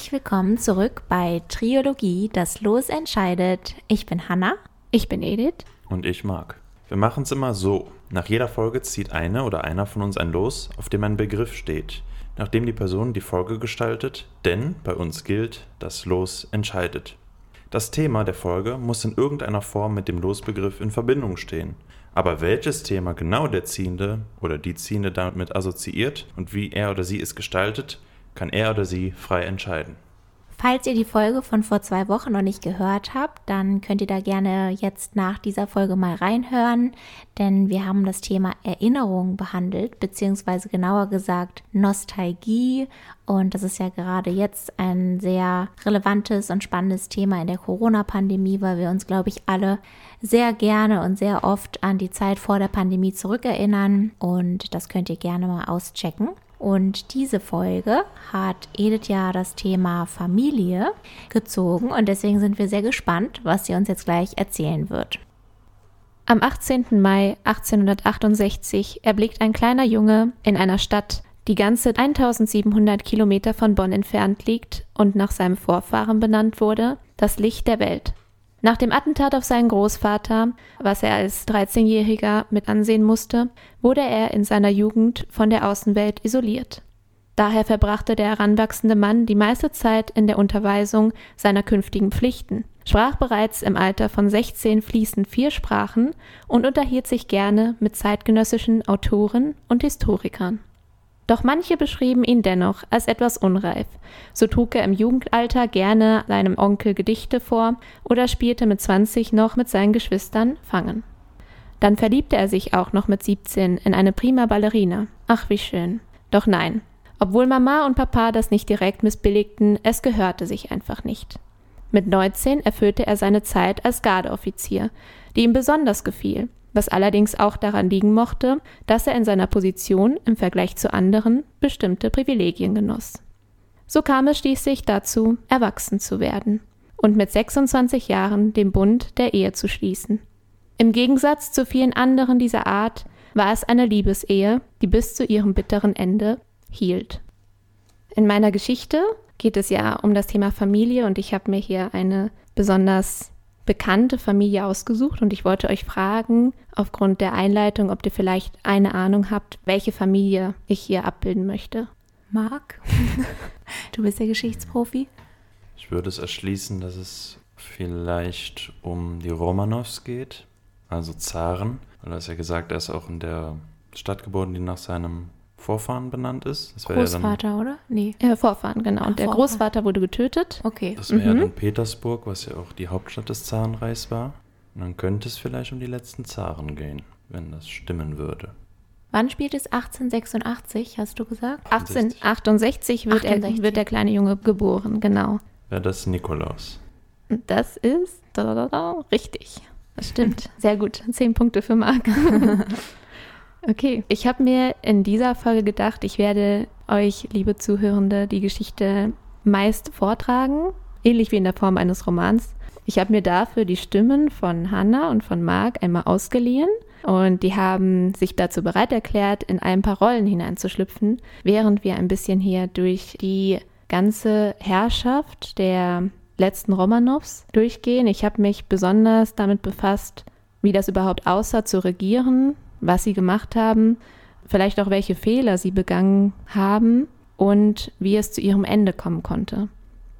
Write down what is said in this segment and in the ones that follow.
herzlich willkommen zurück bei Triologie, das Los entscheidet. Ich bin Hanna. Ich bin Edith. Und ich mag. Wir machen es immer so. Nach jeder Folge zieht eine oder einer von uns ein Los, auf dem ein Begriff steht, nachdem die Person die Folge gestaltet, denn bei uns gilt, das Los entscheidet. Das Thema der Folge muss in irgendeiner Form mit dem Losbegriff in Verbindung stehen. Aber welches Thema genau der Ziehende oder die Ziehende damit assoziiert und wie er oder sie es gestaltet, kann er oder sie frei entscheiden. Falls ihr die Folge von vor zwei Wochen noch nicht gehört habt, dann könnt ihr da gerne jetzt nach dieser Folge mal reinhören, denn wir haben das Thema Erinnerung behandelt, beziehungsweise genauer gesagt Nostalgie. Und das ist ja gerade jetzt ein sehr relevantes und spannendes Thema in der Corona-Pandemie, weil wir uns, glaube ich, alle sehr gerne und sehr oft an die Zeit vor der Pandemie zurückerinnern. Und das könnt ihr gerne mal auschecken. Und diese Folge hat Edith ja das Thema Familie gezogen und deswegen sind wir sehr gespannt, was sie uns jetzt gleich erzählen wird. Am 18. Mai 1868 erblickt ein kleiner Junge in einer Stadt, die ganze 1700 Kilometer von Bonn entfernt liegt und nach seinem Vorfahren benannt wurde, das Licht der Welt. Nach dem Attentat auf seinen Großvater, was er als 13-Jähriger mit ansehen musste, wurde er in seiner Jugend von der Außenwelt isoliert. Daher verbrachte der heranwachsende Mann die meiste Zeit in der Unterweisung seiner künftigen Pflichten, sprach bereits im Alter von 16 fließend vier Sprachen und unterhielt sich gerne mit zeitgenössischen Autoren und Historikern. Doch manche beschrieben ihn dennoch als etwas unreif. So trug er im Jugendalter gerne seinem Onkel Gedichte vor oder spielte mit 20 noch mit seinen Geschwistern Fangen. Dann verliebte er sich auch noch mit 17 in eine prima Ballerina. Ach, wie schön. Doch nein. Obwohl Mama und Papa das nicht direkt missbilligten, es gehörte sich einfach nicht. Mit 19 erfüllte er seine Zeit als Gardeoffizier, die ihm besonders gefiel was allerdings auch daran liegen mochte, dass er in seiner Position im Vergleich zu anderen bestimmte Privilegien genoss. So kam es schließlich dazu, erwachsen zu werden und mit 26 Jahren den Bund der Ehe zu schließen. Im Gegensatz zu vielen anderen dieser Art war es eine Liebesehe, die bis zu ihrem bitteren Ende hielt. In meiner Geschichte geht es ja um das Thema Familie und ich habe mir hier eine besonders bekannte Familie ausgesucht und ich wollte euch fragen, aufgrund der Einleitung, ob ihr vielleicht eine Ahnung habt, welche Familie ich hier abbilden möchte. Marc, du bist der Geschichtsprofi. Ich würde es erschließen, dass es vielleicht um die Romanows geht, also Zaren, weil er ist ja gesagt, er ist auch in der Stadt geboren, die nach seinem Vorfahren benannt ist. Das Großvater, ja dann, oder? Nee. Ja, Vorfahren, genau. Und der Vorfahren. Großvater wurde getötet. Okay. Das wäre mhm. ja dann Petersburg, was ja auch die Hauptstadt des Zarenreichs war. Und dann könnte es vielleicht um die letzten Zaren gehen, wenn das stimmen würde. Wann spielt es 1886, hast du gesagt? 1868 wird, 68. Er, wird der kleine Junge geboren, genau. Ja, das ist Nikolaus. Das ist da, da, da, richtig. Das stimmt. Sehr gut. Zehn Punkte für Marc. Okay, ich habe mir in dieser Folge gedacht, ich werde euch, liebe Zuhörende, die Geschichte meist vortragen, ähnlich wie in der Form eines Romans. Ich habe mir dafür die Stimmen von Hannah und von Marc einmal ausgeliehen und die haben sich dazu bereit erklärt, in ein paar Rollen hineinzuschlüpfen, während wir ein bisschen hier durch die ganze Herrschaft der letzten Romanows durchgehen. Ich habe mich besonders damit befasst, wie das überhaupt aussah zu regieren, was sie gemacht haben, vielleicht auch welche Fehler sie begangen haben und wie es zu ihrem Ende kommen konnte.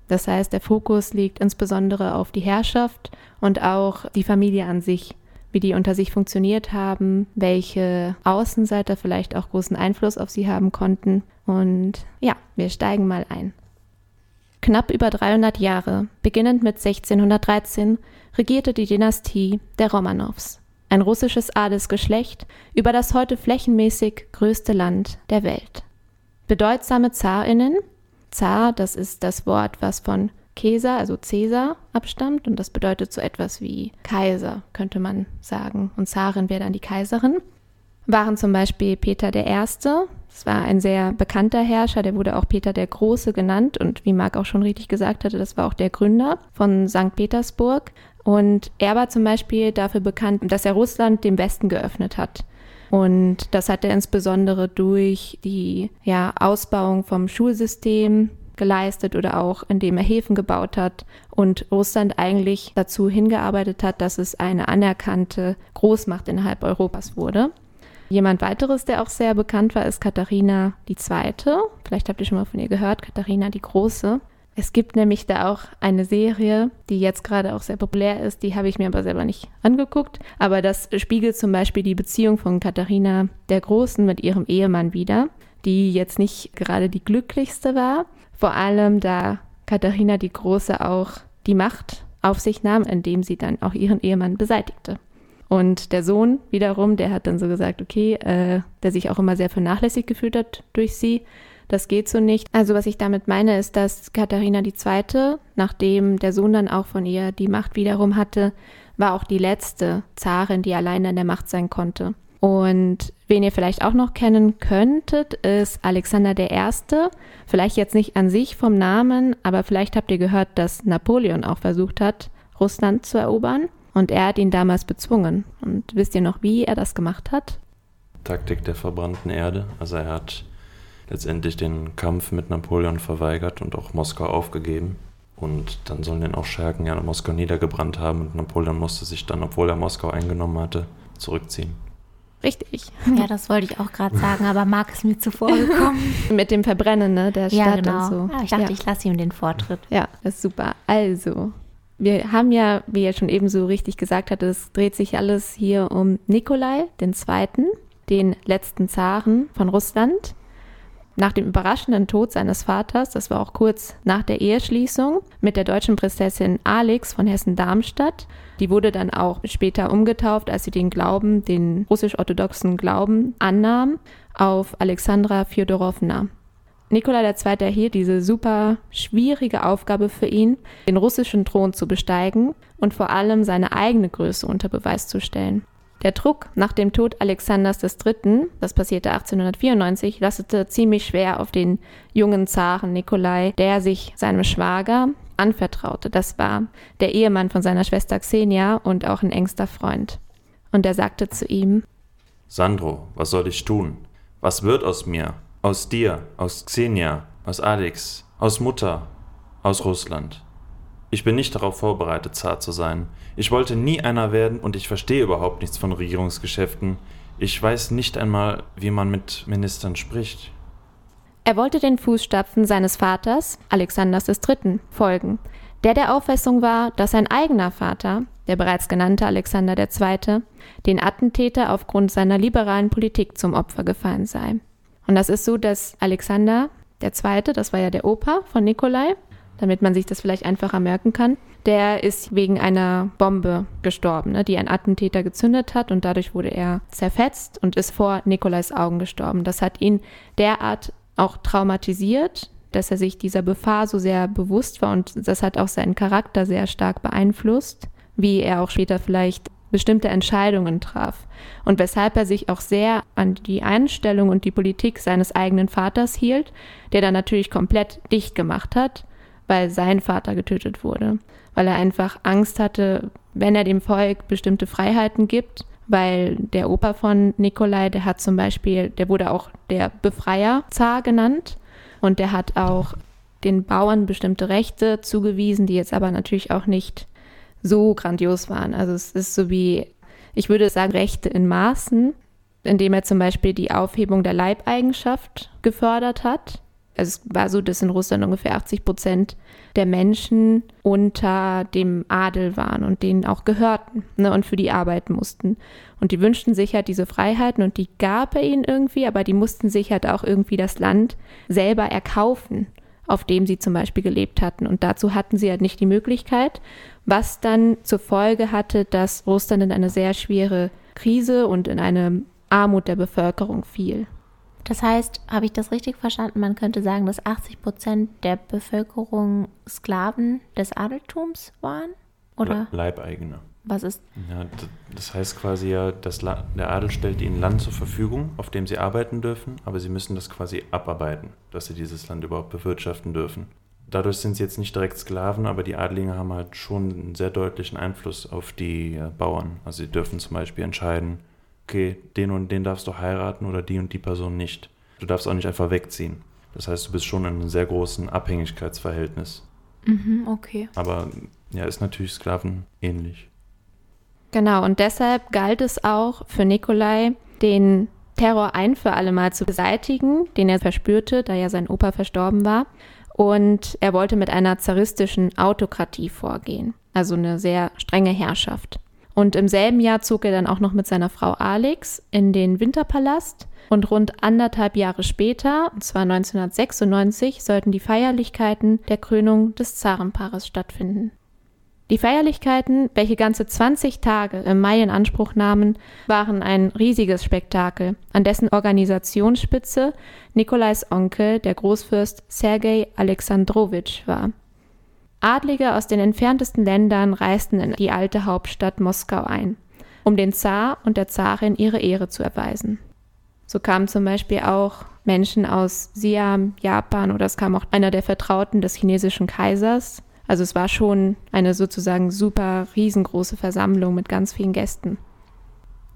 Das heißt, der Fokus liegt insbesondere auf die Herrschaft und auch die Familie an sich, wie die unter sich funktioniert haben, welche Außenseiter vielleicht auch großen Einfluss auf sie haben konnten. Und ja, wir steigen mal ein. Knapp über 300 Jahre, beginnend mit 1613, regierte die Dynastie der Romanows ein russisches Adelsgeschlecht, über das heute flächenmäßig größte Land der Welt. Bedeutsame Zarinnen, Zar, das ist das Wort, was von Caesar, also Caesar, abstammt und das bedeutet so etwas wie Kaiser, könnte man sagen. Und Zarin wäre dann die Kaiserin. Waren zum Beispiel Peter I., das war ein sehr bekannter Herrscher, der wurde auch Peter der Große genannt und wie Marc auch schon richtig gesagt hatte, das war auch der Gründer von St. Petersburg. Und er war zum Beispiel dafür bekannt, dass er Russland dem Westen geöffnet hat. Und das hat er insbesondere durch die ja, Ausbauung vom Schulsystem geleistet oder auch indem er Häfen gebaut hat und Russland eigentlich dazu hingearbeitet hat, dass es eine anerkannte Großmacht innerhalb Europas wurde. Jemand weiteres, der auch sehr bekannt war, ist Katharina II. Vielleicht habt ihr schon mal von ihr gehört, Katharina die Große. Es gibt nämlich da auch eine Serie, die jetzt gerade auch sehr populär ist, die habe ich mir aber selber nicht angeguckt. Aber das spiegelt zum Beispiel die Beziehung von Katharina der Großen mit ihrem Ehemann wider, die jetzt nicht gerade die glücklichste war. Vor allem da Katharina die Große auch die Macht auf sich nahm, indem sie dann auch ihren Ehemann beseitigte. Und der Sohn wiederum, der hat dann so gesagt, okay, äh, der sich auch immer sehr vernachlässigt gefühlt hat durch sie, das geht so nicht. Also was ich damit meine, ist, dass Katharina II., nachdem der Sohn dann auch von ihr die Macht wiederum hatte, war auch die letzte Zarin, die alleine an der Macht sein konnte. Und wen ihr vielleicht auch noch kennen könntet, ist Alexander I. Vielleicht jetzt nicht an sich vom Namen, aber vielleicht habt ihr gehört, dass Napoleon auch versucht hat, Russland zu erobern. Und er hat ihn damals bezwungen. Und wisst ihr noch, wie er das gemacht hat? Taktik der verbrannten Erde. Also er hat letztendlich den Kampf mit Napoleon verweigert und auch Moskau aufgegeben. Und dann sollen den auch Schergen ja Moskau niedergebrannt haben und Napoleon musste sich dann, obwohl er Moskau eingenommen hatte, zurückziehen. Richtig. Ja, das wollte ich auch gerade sagen, aber Marc ist mir zuvor gekommen. Mit dem Verbrennen ne, der ja, Stadt genau. und so. Ah, ich dachte, ja. ich lasse ihm den Vortritt. Ja, das ist super. Also, wir haben ja, wie er schon eben so richtig gesagt hat, es dreht sich alles hier um Nikolai II., den letzten Zaren von Russland. Nach dem überraschenden Tod seines Vaters, das war auch kurz nach der Eheschließung mit der deutschen Prinzessin Alex von Hessen-Darmstadt, die wurde dann auch später umgetauft, als sie den Glauben, den russisch-orthodoxen Glauben annahm, auf Alexandra Fjodorowna. Nikolai II. erhielt diese super schwierige Aufgabe für ihn, den russischen Thron zu besteigen und vor allem seine eigene Größe unter Beweis zu stellen. Der Druck nach dem Tod Alexanders III., das passierte 1894, lastete ziemlich schwer auf den jungen Zaren Nikolai, der sich seinem Schwager anvertraute. Das war der Ehemann von seiner Schwester Xenia und auch ein engster Freund. Und er sagte zu ihm, Sandro, was soll ich tun? Was wird aus mir? Aus dir, aus Xenia, aus Alex, aus Mutter, aus Russland. Ich bin nicht darauf vorbereitet, zart zu sein. Ich wollte nie einer werden und ich verstehe überhaupt nichts von Regierungsgeschäften. Ich weiß nicht einmal, wie man mit Ministern spricht. Er wollte den Fußstapfen seines Vaters, Alexanders III., folgen, der der Auffassung war, dass sein eigener Vater, der bereits genannte Alexander II., den Attentäter aufgrund seiner liberalen Politik zum Opfer gefallen sei. Und das ist so, dass Alexander II., das war ja der Opa von Nikolai, damit man sich das vielleicht einfacher merken kann, der ist wegen einer Bombe gestorben, ne, die ein Attentäter gezündet hat und dadurch wurde er zerfetzt und ist vor Nikolais Augen gestorben. Das hat ihn derart auch traumatisiert, dass er sich dieser Gefahr so sehr bewusst war und das hat auch seinen Charakter sehr stark beeinflusst, wie er auch später vielleicht bestimmte Entscheidungen traf und weshalb er sich auch sehr an die Einstellung und die Politik seines eigenen Vaters hielt, der dann natürlich komplett dicht gemacht hat, weil sein Vater getötet wurde, weil er einfach Angst hatte, wenn er dem Volk bestimmte Freiheiten gibt, weil der Opa von Nikolai, der hat zum Beispiel, der wurde auch der Befreier Zar genannt und der hat auch den Bauern bestimmte Rechte zugewiesen, die jetzt aber natürlich auch nicht so grandios waren. Also es ist so wie, ich würde sagen, Rechte in Maßen, indem er zum Beispiel die Aufhebung der Leibeigenschaft gefördert hat. Also es war so, dass in Russland ungefähr 80 Prozent der Menschen unter dem Adel waren und denen auch gehörten ne, und für die arbeiten mussten. Und die wünschten sich halt diese Freiheiten und die gab er ihnen irgendwie, aber die mussten sich halt auch irgendwie das Land selber erkaufen, auf dem sie zum Beispiel gelebt hatten. Und dazu hatten sie halt nicht die Möglichkeit, was dann zur Folge hatte, dass Russland in eine sehr schwere Krise und in eine Armut der Bevölkerung fiel. Das heißt, habe ich das richtig verstanden? Man könnte sagen, dass 80 Prozent der Bevölkerung Sklaven des Adeltums waren? Oder Leibeigene. was ist? Ja, das heißt quasi ja, das La der Adel stellt ihnen Land zur Verfügung, auf dem sie arbeiten dürfen, aber sie müssen das quasi abarbeiten, dass sie dieses Land überhaupt bewirtschaften dürfen. Dadurch sind sie jetzt nicht direkt Sklaven, aber die Adligen haben halt schon einen sehr deutlichen Einfluss auf die äh, Bauern. Also sie dürfen zum Beispiel entscheiden, okay, den und den darfst du heiraten oder die und die Person nicht. Du darfst auch nicht einfach wegziehen. Das heißt, du bist schon in einem sehr großen Abhängigkeitsverhältnis. Mhm, okay. Aber ja, ist natürlich Sklaven ähnlich. Genau, und deshalb galt es auch für Nikolai, den Terror ein für alle Mal zu beseitigen, den er verspürte, da ja sein Opa verstorben war. Und er wollte mit einer zaristischen Autokratie vorgehen, also eine sehr strenge Herrschaft. Und im selben Jahr zog er dann auch noch mit seiner Frau Alex in den Winterpalast. Und rund anderthalb Jahre später, und zwar 1996, sollten die Feierlichkeiten der Krönung des Zarenpaares stattfinden. Die Feierlichkeiten, welche ganze 20 Tage im Mai in Anspruch nahmen, waren ein riesiges Spektakel, an dessen Organisationsspitze Nikolais Onkel, der Großfürst Sergei Alexandrowitsch, war. Adlige aus den entferntesten Ländern reisten in die alte Hauptstadt Moskau ein, um den Zar und der Zarin ihre Ehre zu erweisen. So kamen zum Beispiel auch Menschen aus Siam, Japan oder es kam auch einer der Vertrauten des chinesischen Kaisers, also es war schon eine sozusagen super riesengroße Versammlung mit ganz vielen Gästen.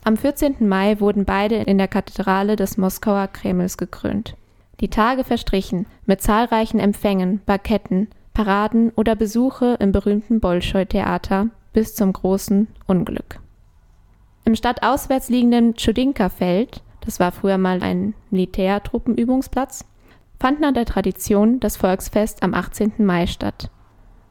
Am 14. Mai wurden beide in der Kathedrale des Moskauer Kremls gekrönt. Die Tage verstrichen mit zahlreichen Empfängen, Baketten, Paraden oder Besuche im berühmten Bolschoi-Theater bis zum großen Unglück. Im stadtauswärts liegenden Tschudinka-Feld, das war früher mal ein Militärtruppenübungsplatz, fand nach der Tradition das Volksfest am 18. Mai statt.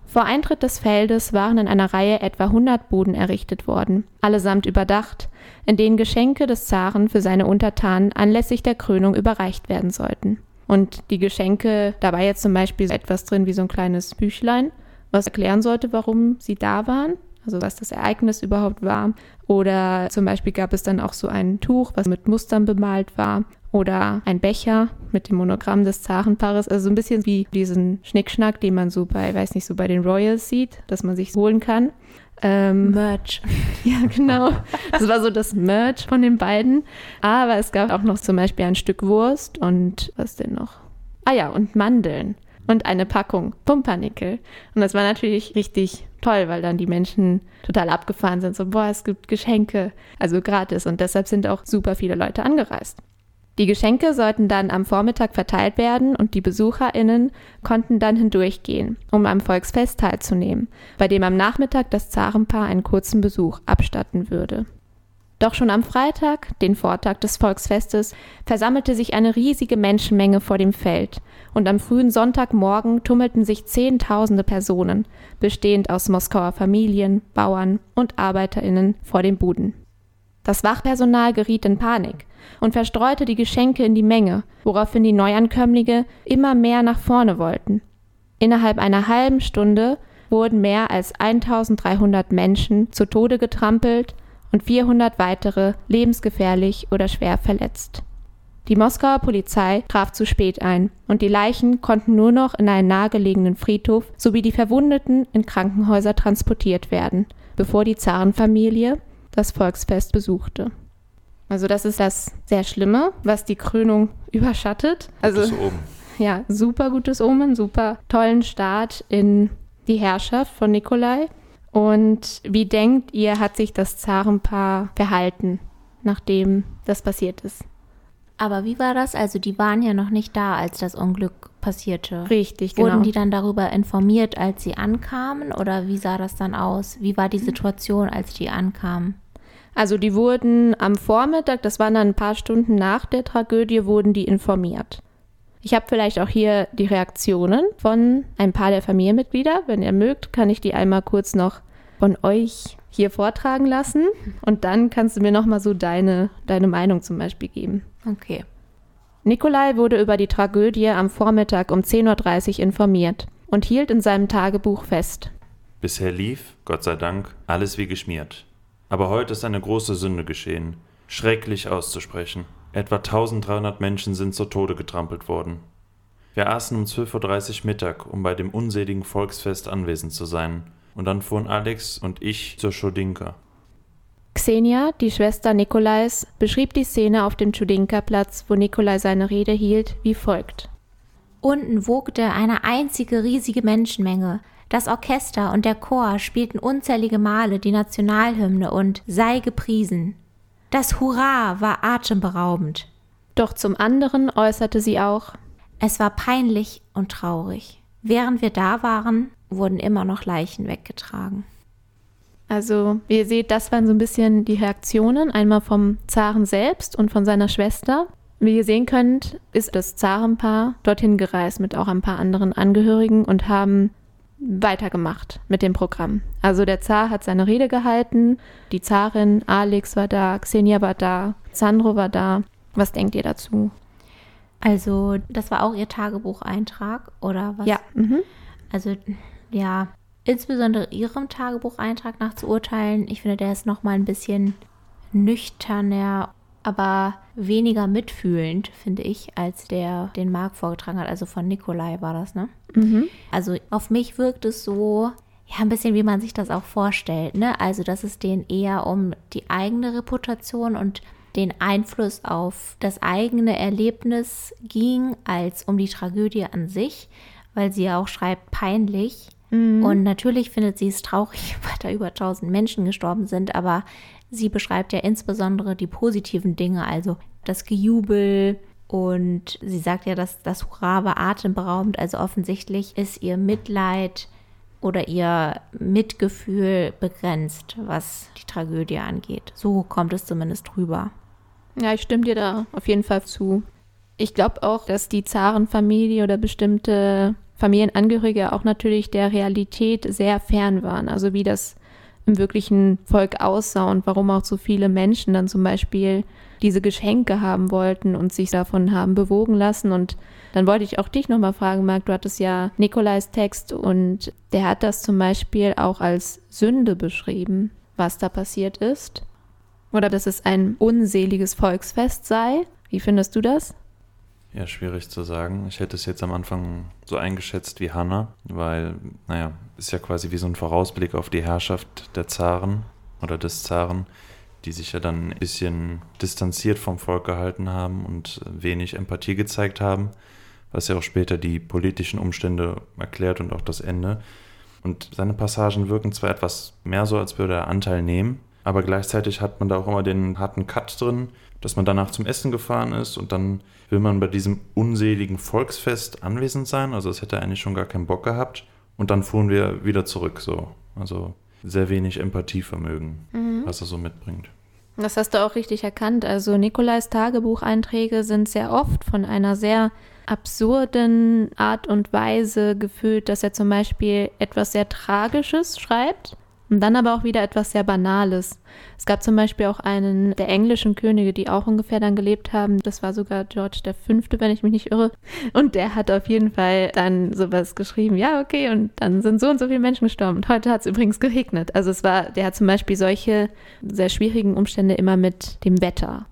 Vor Eintritt des Feldes waren in einer Reihe etwa 100 Buden errichtet worden, allesamt überdacht, in denen Geschenke des Zaren für seine Untertanen anlässlich der Krönung überreicht werden sollten. Und die Geschenke, da war jetzt zum Beispiel etwas drin wie so ein kleines Büchlein, was erklären sollte, warum sie da waren, also was das Ereignis überhaupt war. Oder zum Beispiel gab es dann auch so ein Tuch, was mit Mustern bemalt war oder ein Becher mit dem Monogramm des Zarenpaares. Also so ein bisschen wie diesen Schnickschnack, den man so bei, weiß nicht, so bei den Royals sieht, dass man sich holen kann. Ähm, Merch. Ja, genau. Das war so das Merch von den beiden. Aber es gab auch noch zum Beispiel ein Stück Wurst und was denn noch? Ah ja, und Mandeln und eine Packung Pumpernickel. Und das war natürlich richtig toll, weil dann die Menschen total abgefahren sind. So, boah, es gibt Geschenke, also gratis. Und deshalb sind auch super viele Leute angereist. Die Geschenke sollten dann am Vormittag verteilt werden und die BesucherInnen konnten dann hindurchgehen, um am Volksfest teilzunehmen, bei dem am Nachmittag das Zarenpaar einen kurzen Besuch abstatten würde. Doch schon am Freitag, den Vortag des Volksfestes, versammelte sich eine riesige Menschenmenge vor dem Feld und am frühen Sonntagmorgen tummelten sich Zehntausende Personen, bestehend aus Moskauer Familien, Bauern und ArbeiterInnen, vor den Buden. Das Wachpersonal geriet in Panik und verstreute die Geschenke in die Menge, woraufhin die Neuankömmlinge immer mehr nach vorne wollten. Innerhalb einer halben Stunde wurden mehr als 1300 Menschen zu Tode getrampelt und 400 weitere lebensgefährlich oder schwer verletzt. Die Moskauer Polizei traf zu spät ein und die Leichen konnten nur noch in einen nahegelegenen Friedhof sowie die Verwundeten in Krankenhäuser transportiert werden, bevor die Zarenfamilie das Volksfest besuchte. Also das ist das sehr Schlimme, was die Krönung überschattet. Also Gutes Omen. ja, super gutes Omen, super tollen Start in die Herrschaft von Nikolai. Und wie denkt ihr, hat sich das Zarenpaar verhalten, nachdem das passiert ist? Aber wie war das? Also die waren ja noch nicht da, als das Unglück passierte. Richtig, genau. Wurden die dann darüber informiert, als sie ankamen? Oder wie sah das dann aus? Wie war die Situation, als die ankamen? Also die wurden am Vormittag, das waren dann ein paar Stunden nach der Tragödie, wurden die informiert. Ich habe vielleicht auch hier die Reaktionen von ein paar der Familienmitglieder. Wenn ihr mögt, kann ich die einmal kurz noch von euch hier vortragen lassen und dann kannst du mir noch mal so deine, deine Meinung zum Beispiel geben. Okay. Nikolai wurde über die Tragödie am Vormittag um 10.30 Uhr informiert und hielt in seinem Tagebuch fest. Bisher lief, Gott sei Dank, alles wie geschmiert. Aber heute ist eine große Sünde geschehen, schrecklich auszusprechen. Etwa 1300 Menschen sind zu Tode getrampelt worden. Wir aßen um 12.30 Uhr Mittag, um bei dem unseligen Volksfest anwesend zu sein, und dann fuhren Alex und ich zur Schodinka. Xenia, die Schwester Nikolais, beschrieb die Szene auf dem Tschudinka-Platz, wo Nikolai seine Rede hielt, wie folgt. Unten wogte eine einzige riesige Menschenmenge, das Orchester und der Chor spielten unzählige Male die Nationalhymne und Sei gepriesen. Das Hurra war atemberaubend. Doch zum anderen äußerte sie auch Es war peinlich und traurig. Während wir da waren, wurden immer noch Leichen weggetragen. Also, wie ihr seht, das waren so ein bisschen die Reaktionen, einmal vom Zaren selbst und von seiner Schwester. Wie ihr sehen könnt, ist das Zarenpaar dorthin gereist mit auch ein paar anderen Angehörigen und haben weitergemacht mit dem Programm. Also der Zar hat seine Rede gehalten, die Zarin, Alex war da, Xenia war da, Sandro war da. Was denkt ihr dazu? Also, das war auch ihr Tagebucheintrag oder was? Ja. Mhm. Also, ja, insbesondere ihrem Tagebucheintrag nach zu urteilen, ich finde, der ist noch mal ein bisschen nüchterner, aber weniger mitfühlend, finde ich, als der, den Marc vorgetragen hat. Also von Nikolai war das, ne? Mhm. Also auf mich wirkt es so, ja, ein bisschen wie man sich das auch vorstellt, ne? Also, dass es denen eher um die eigene Reputation und den Einfluss auf das eigene Erlebnis ging, als um die Tragödie an sich, weil sie ja auch schreibt, peinlich. Mhm. Und natürlich findet sie es traurig, weil da über 1000 Menschen gestorben sind, aber sie beschreibt ja insbesondere die positiven Dinge, also das Gejubel. Und sie sagt ja, dass das Hurra war atemberaubend. Also offensichtlich ist ihr Mitleid oder ihr Mitgefühl begrenzt, was die Tragödie angeht. So kommt es zumindest rüber. Ja, ich stimme dir da auf jeden Fall zu. Ich glaube auch, dass die Zarenfamilie oder bestimmte Familienangehörige auch natürlich der Realität sehr fern waren. Also wie das im wirklichen Volk aussah und warum auch so viele Menschen dann zum Beispiel diese Geschenke haben wollten und sich davon haben bewogen lassen. Und dann wollte ich auch dich nochmal fragen, Marc, du hattest ja Nikolais Text und der hat das zum Beispiel auch als Sünde beschrieben, was da passiert ist. Oder dass es ein unseliges Volksfest sei. Wie findest du das? Ja, schwierig zu sagen. Ich hätte es jetzt am Anfang so eingeschätzt wie Hanna, weil, naja, ist ja quasi wie so ein Vorausblick auf die Herrschaft der Zaren oder des Zaren, die sich ja dann ein bisschen distanziert vom Volk gehalten haben und wenig Empathie gezeigt haben, was ja auch später die politischen Umstände erklärt und auch das Ende. Und seine Passagen wirken zwar etwas mehr so, als würde er Anteil nehmen, aber gleichzeitig hat man da auch immer den harten Cut drin, dass man danach zum Essen gefahren ist und dann will man bei diesem unseligen Volksfest anwesend sein. Also das hätte eigentlich schon gar keinen Bock gehabt. Und dann fuhren wir wieder zurück so. Also sehr wenig Empathievermögen, Mhm. was er so mitbringt. Das hast du auch richtig erkannt. Also Nikolais Tagebucheinträge sind sehr oft von einer sehr absurden Art und Weise gefüllt, dass er zum Beispiel etwas sehr Tragisches schreibt und dann aber auch wieder etwas sehr Banales. Es gab zum Beispiel auch einen der englischen Könige, die auch ungefähr dann gelebt haben. Das war sogar George V., wenn ich mich nicht irre. Und der hat auf jeden Fall dann sowas geschrieben. Ja, okay, und dann sind so und so viele Menschen gestorben. Und heute hat es übrigens geregnet. Also es war, der hat zum Beispiel solche sehr schwierigen Umstände immer mit dem Wetter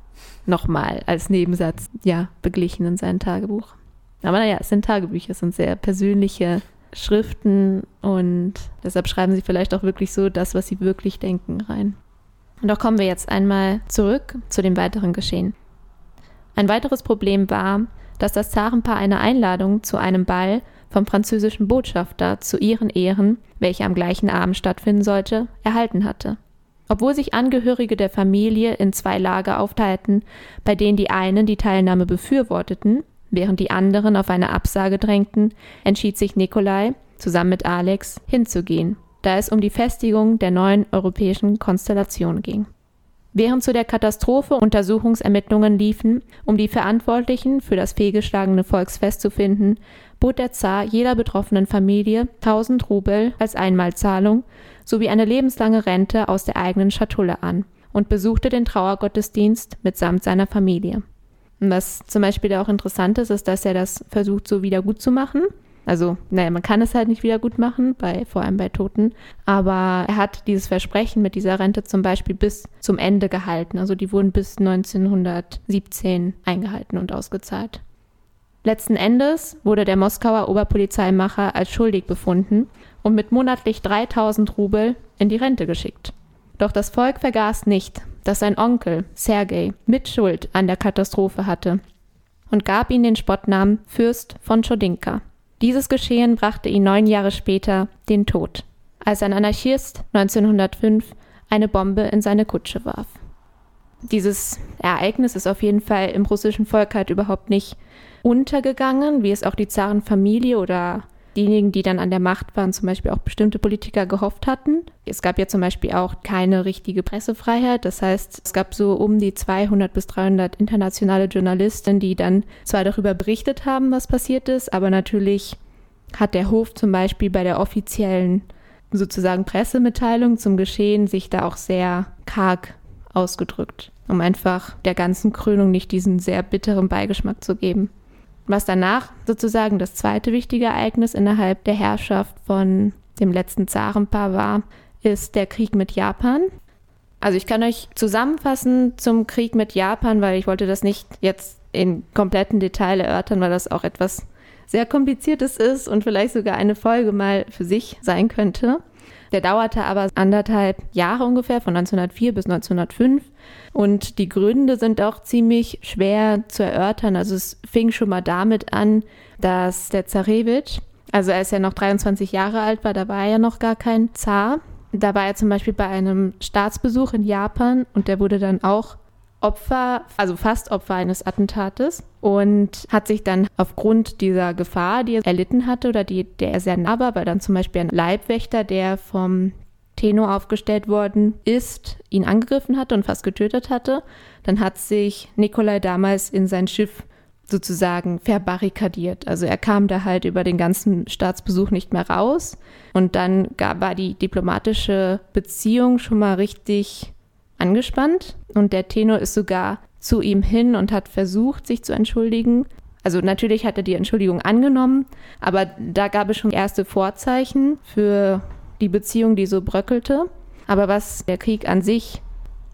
nochmal als Nebensatz, ja, beglichen in seinem Tagebuch. Aber naja, es sind Tagebücher, es sind sehr persönliche Schriften und deshalb schreiben sie vielleicht auch wirklich so das, was sie wirklich denken, rein. Und doch kommen wir jetzt einmal zurück zu dem weiteren Geschehen. Ein weiteres Problem war, dass das Zarenpaar eine Einladung zu einem Ball vom französischen Botschafter zu ihren Ehren, welche am gleichen Abend stattfinden sollte, erhalten hatte. Obwohl sich Angehörige der Familie in zwei Lager aufteilten, bei denen die einen die Teilnahme befürworteten, während die anderen auf eine Absage drängten, entschied sich Nikolai, zusammen mit Alex, hinzugehen, da es um die Festigung der neuen europäischen Konstellation ging. Während zu der Katastrophe Untersuchungsermittlungen liefen, um die Verantwortlichen für das fehlgeschlagene Volksfest zu finden, bot der Zar jeder betroffenen Familie 1000 Rubel als Einmalzahlung sowie eine lebenslange Rente aus der eigenen Schatulle an und besuchte den Trauergottesdienst mitsamt seiner Familie. Und was zum Beispiel auch interessant ist, ist, dass er das versucht, so wieder gut zu machen. Also, naja, man kann es halt nicht wieder gut machen, bei, vor allem bei Toten. Aber er hat dieses Versprechen mit dieser Rente zum Beispiel bis zum Ende gehalten. Also die wurden bis 1917 eingehalten und ausgezahlt. Letzten Endes wurde der Moskauer Oberpolizeimacher als schuldig befunden und mit monatlich 3000 Rubel in die Rente geschickt. Doch das Volk vergaß nicht, dass sein Onkel, Sergei, Mitschuld an der Katastrophe hatte und gab ihm den Spottnamen Fürst von Chodinka. Dieses Geschehen brachte ihn neun Jahre später den Tod, als ein Anarchist 1905 eine Bombe in seine Kutsche warf. dieses Ereignis ist auf jeden Fall im russischen Volk halt überhaupt nicht untergegangen, wie es auch die Zarenfamilie oder diejenigen, die dann an der Macht waren, zum Beispiel auch bestimmte Politiker gehofft hatten. Es gab ja zum Beispiel auch keine richtige Pressefreiheit. Das heißt, es gab so um die 200 bis 300 internationale Journalisten, die dann zwar darüber berichtet haben, was passiert ist, aber natürlich hat der Hof zum Beispiel bei der offiziellen sozusagen Pressemitteilung zum Geschehen sich da auch sehr karg ausgedrückt, um einfach der ganzen Krönung nicht diesen sehr bitteren Beigeschmack zu geben. Was danach sozusagen das zweite wichtige Ereignis innerhalb der Herrschaft von dem letzten Zarenpaar war, ist der Krieg mit Japan. Also ich kann euch zusammenfassen zum Krieg mit Japan, weil ich wollte das nicht jetzt in kompletten Detail erörtern, weil das auch etwas sehr kompliziertes ist und vielleicht sogar eine Folge mal für sich sein könnte. Der dauerte aber anderthalb Jahre ungefähr, von 1904 bis 1905. Und die Gründe sind auch ziemlich schwer zu erörtern. Also es fing schon mal damit an, dass der Zarewitsch, also als er noch 23 Jahre alt war, da war er ja noch gar kein Zar. Da war er zum Beispiel bei einem Staatsbesuch in Japan und der wurde dann auch Opfer, also fast Opfer eines Attentates und hat sich dann aufgrund dieser Gefahr, die er erlitten hatte oder die, der er sehr nah war, weil dann zum Beispiel ein Leibwächter, der vom Tenor aufgestellt worden ist, ihn angegriffen hatte und fast getötet hatte, dann hat sich Nikolai damals in sein Schiff sozusagen verbarrikadiert. Also er kam da halt über den ganzen Staatsbesuch nicht mehr raus und dann gab, war die diplomatische Beziehung schon mal richtig angespannt und der Tenor ist sogar zu ihm hin und hat versucht, sich zu entschuldigen. Also natürlich hat er die Entschuldigung angenommen, aber da gab es schon erste Vorzeichen für die Beziehung, die so bröckelte. Aber was der Krieg an sich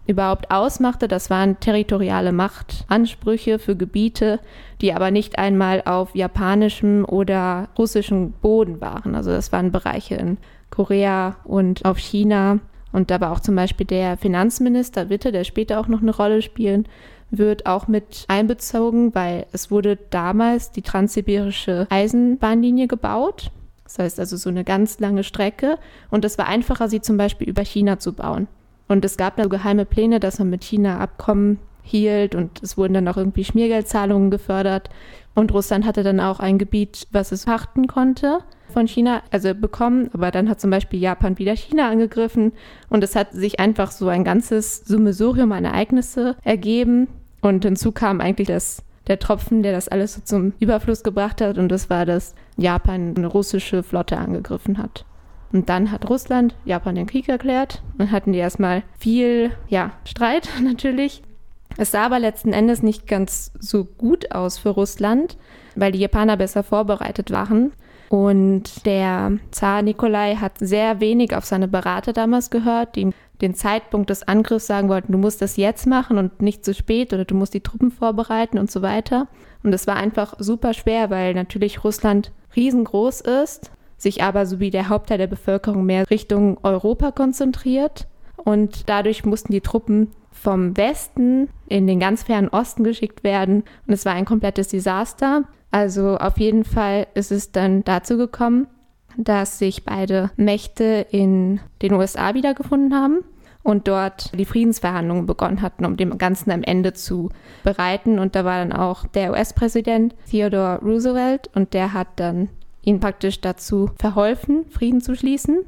überhaupt ausmachte, das waren territoriale Machtansprüche für Gebiete, die aber nicht einmal auf japanischem oder russischem Boden waren. Also das waren Bereiche in Korea und auf China. Und da war auch zum Beispiel der Finanzminister Witte, der später auch noch eine Rolle spielen wird, auch mit einbezogen, weil es wurde damals die transsibirische Eisenbahnlinie gebaut. Das heißt also so eine ganz lange Strecke. Und es war einfacher, sie zum Beispiel über China zu bauen. Und es gab da so geheime Pläne, dass man mit China Abkommen hielt und es wurden dann auch irgendwie Schmiergeldzahlungen gefördert. Und Russland hatte dann auch ein Gebiet, was es pachten konnte von China, also bekommen, aber dann hat zum Beispiel Japan wieder China angegriffen und es hat sich einfach so ein ganzes Summesurium an Ereignisse ergeben und hinzu kam eigentlich das, der Tropfen, der das alles so zum Überfluss gebracht hat und das war, dass Japan eine russische Flotte angegriffen hat. Und dann hat Russland Japan den Krieg erklärt. Dann hatten die erstmal viel, ja, Streit natürlich. Es sah aber letzten Endes nicht ganz so gut aus für Russland, weil die Japaner besser vorbereitet waren. Und der Zar Nikolai hat sehr wenig auf seine Berater damals gehört, die ihm den Zeitpunkt des Angriffs sagen wollten, du musst das jetzt machen und nicht zu spät oder du musst die Truppen vorbereiten und so weiter. Und es war einfach super schwer, weil natürlich Russland riesengroß ist, sich aber so wie der Hauptteil der Bevölkerung mehr Richtung Europa konzentriert. Und dadurch mussten die Truppen vom Westen in den ganz fernen Osten geschickt werden. Und es war ein komplettes Desaster. Also auf jeden Fall ist es dann dazu gekommen, dass sich beide Mächte in den USA wiedergefunden haben und dort die Friedensverhandlungen begonnen hatten, um dem Ganzen am Ende zu bereiten. Und da war dann auch der US-Präsident Theodore Roosevelt und der hat dann ihnen praktisch dazu verholfen, Frieden zu schließen.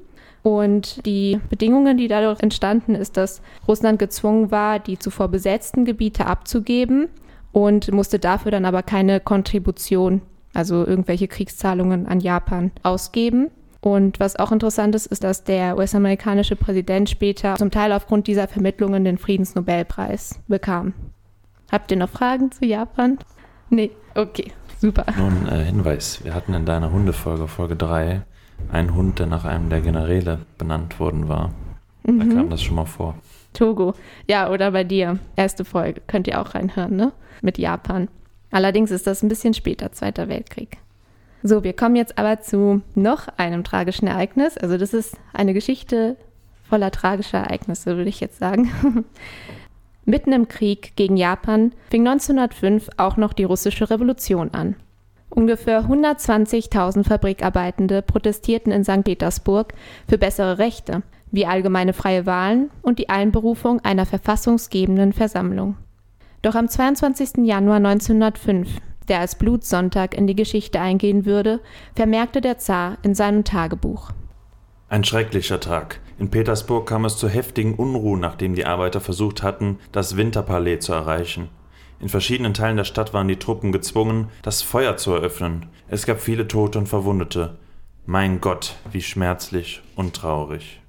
Und die Bedingungen, die dadurch entstanden, ist, dass Russland gezwungen war, die zuvor besetzten Gebiete abzugeben und musste dafür dann aber keine Kontribution, also irgendwelche Kriegszahlungen an Japan ausgeben. Und was auch interessant ist, ist, dass der US-amerikanische Präsident später zum Teil aufgrund dieser Vermittlungen den Friedensnobelpreis bekam. Habt ihr noch Fragen zu Japan? Nee, okay, super. Nur ein äh, Hinweis: Wir hatten in deiner Hundefolge, Folge 3, einen Hund, der nach einem der Generäle benannt worden war. Da mhm. kam das schon mal vor. Togo. Ja, oder bei dir. Erste Folge. Könnt ihr auch reinhören, ne? Mit Japan. Allerdings ist das ein bisschen später, Zweiter Weltkrieg. So, wir kommen jetzt aber zu noch einem tragischen Ereignis. Also das ist eine Geschichte voller tragischer Ereignisse, würde ich jetzt sagen. Mitten im Krieg gegen Japan fing 1905 auch noch die russische Revolution an. Ungefähr 120.000 Fabrikarbeitende protestierten in St. Petersburg für bessere Rechte, wie allgemeine freie Wahlen und die Einberufung einer verfassungsgebenden Versammlung. Doch am 22. Januar 1905, der als Blutsonntag in die Geschichte eingehen würde, vermerkte der Zar in seinem Tagebuch. Ein schrecklicher Tag. In Petersburg kam es zu heftigen Unruhen, nachdem die Arbeiter versucht hatten, das Winterpalais zu erreichen. In verschiedenen Teilen der Stadt waren die Truppen gezwungen, das Feuer zu eröffnen. Es gab viele Tote und Verwundete. Mein Gott, wie schmerzlich und traurig.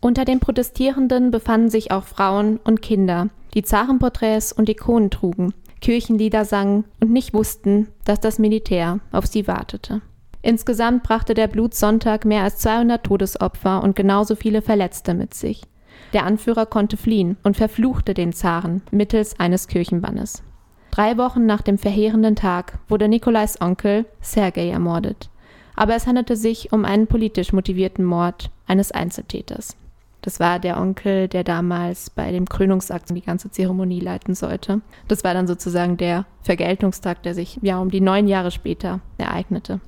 Unter den Protestierenden befanden sich auch Frauen und Kinder, die Zarenporträts und Ikonen trugen, Kirchenlieder sangen und nicht wussten, dass das Militär auf sie wartete. Insgesamt brachte der Blutsonntag mehr als 200 Todesopfer und genauso viele Verletzte mit sich. Der Anführer konnte fliehen und verfluchte den Zaren mittels eines Kirchenbannes. Drei Wochen nach dem verheerenden Tag wurde Nikolais Onkel Sergei ermordet. Aber es handelte sich um einen politisch motivierten Mord eines Einzeltäters. Das war der Onkel, der damals bei dem Krönungsakt die ganze Zeremonie leiten sollte. Das war dann sozusagen der Vergeltungstag, der sich ja um die neun Jahre später ereignete.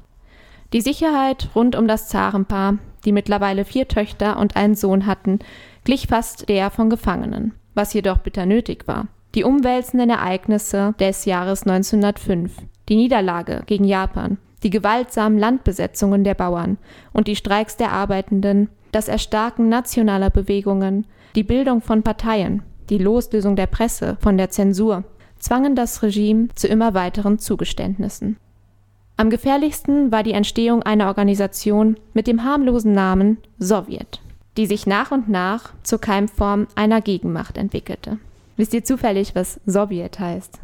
Die Sicherheit rund um das Zarenpaar, die mittlerweile vier Töchter und einen Sohn hatten, glich fast der von Gefangenen, was jedoch bitter nötig war. Die umwälzenden Ereignisse des Jahres 1905, die Niederlage gegen Japan, die gewaltsamen Landbesetzungen der Bauern und die Streiks der Arbeitenden das Erstarken nationaler Bewegungen, die Bildung von Parteien, die Loslösung der Presse von der Zensur zwangen das Regime zu immer weiteren Zugeständnissen. Am gefährlichsten war die Entstehung einer Organisation mit dem harmlosen Namen Sowjet, die sich nach und nach zur Keimform einer Gegenmacht entwickelte. Wisst ihr zufällig, was Sowjet heißt?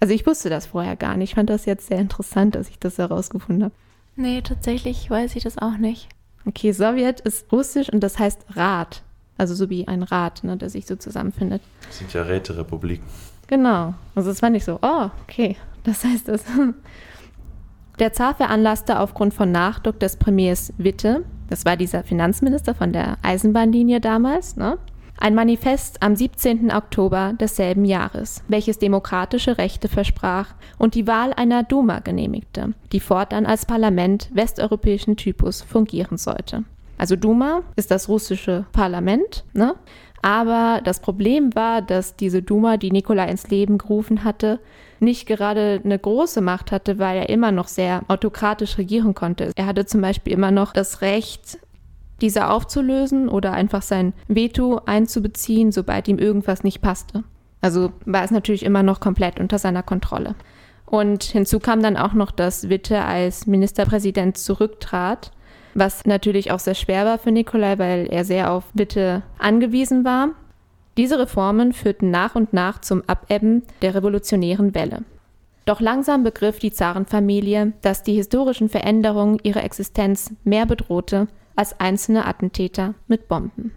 Also ich wusste das vorher gar nicht. Ich fand das jetzt sehr interessant, dass ich das herausgefunden habe. Nee, tatsächlich weiß ich das auch nicht. Okay, Sowjet ist russisch und das heißt Rat. Also so wie ein Rat, ne, der sich so zusammenfindet. Das sind ja Räterepubliken. Genau. Also das fand ich so, oh, okay, das heißt das. Der Zar veranlasste aufgrund von Nachdruck des Premiers Witte, das war dieser Finanzminister von der Eisenbahnlinie damals, ne, ein Manifest am 17. Oktober desselben Jahres, welches demokratische Rechte versprach und die Wahl einer Duma genehmigte, die fortan als Parlament westeuropäischen Typus fungieren sollte. Also Duma ist das russische Parlament, ne? Aber das Problem war, dass diese Duma, die Nikolai ins Leben gerufen hatte, nicht gerade eine große Macht hatte, weil er immer noch sehr autokratisch regieren konnte. Er hatte zum Beispiel immer noch das Recht, diese aufzulösen oder einfach sein Veto einzubeziehen, sobald ihm irgendwas nicht passte. Also war es natürlich immer noch komplett unter seiner Kontrolle. Und hinzu kam dann auch noch, dass Witte als Ministerpräsident zurücktrat, was natürlich auch sehr schwer war für Nikolai, weil er sehr auf Witte angewiesen war. Diese Reformen führten nach und nach zum Abebben der revolutionären Welle. Doch langsam begriff die Zarenfamilie, dass die historischen Veränderungen ihre Existenz mehr bedrohte als einzelne Attentäter mit Bomben.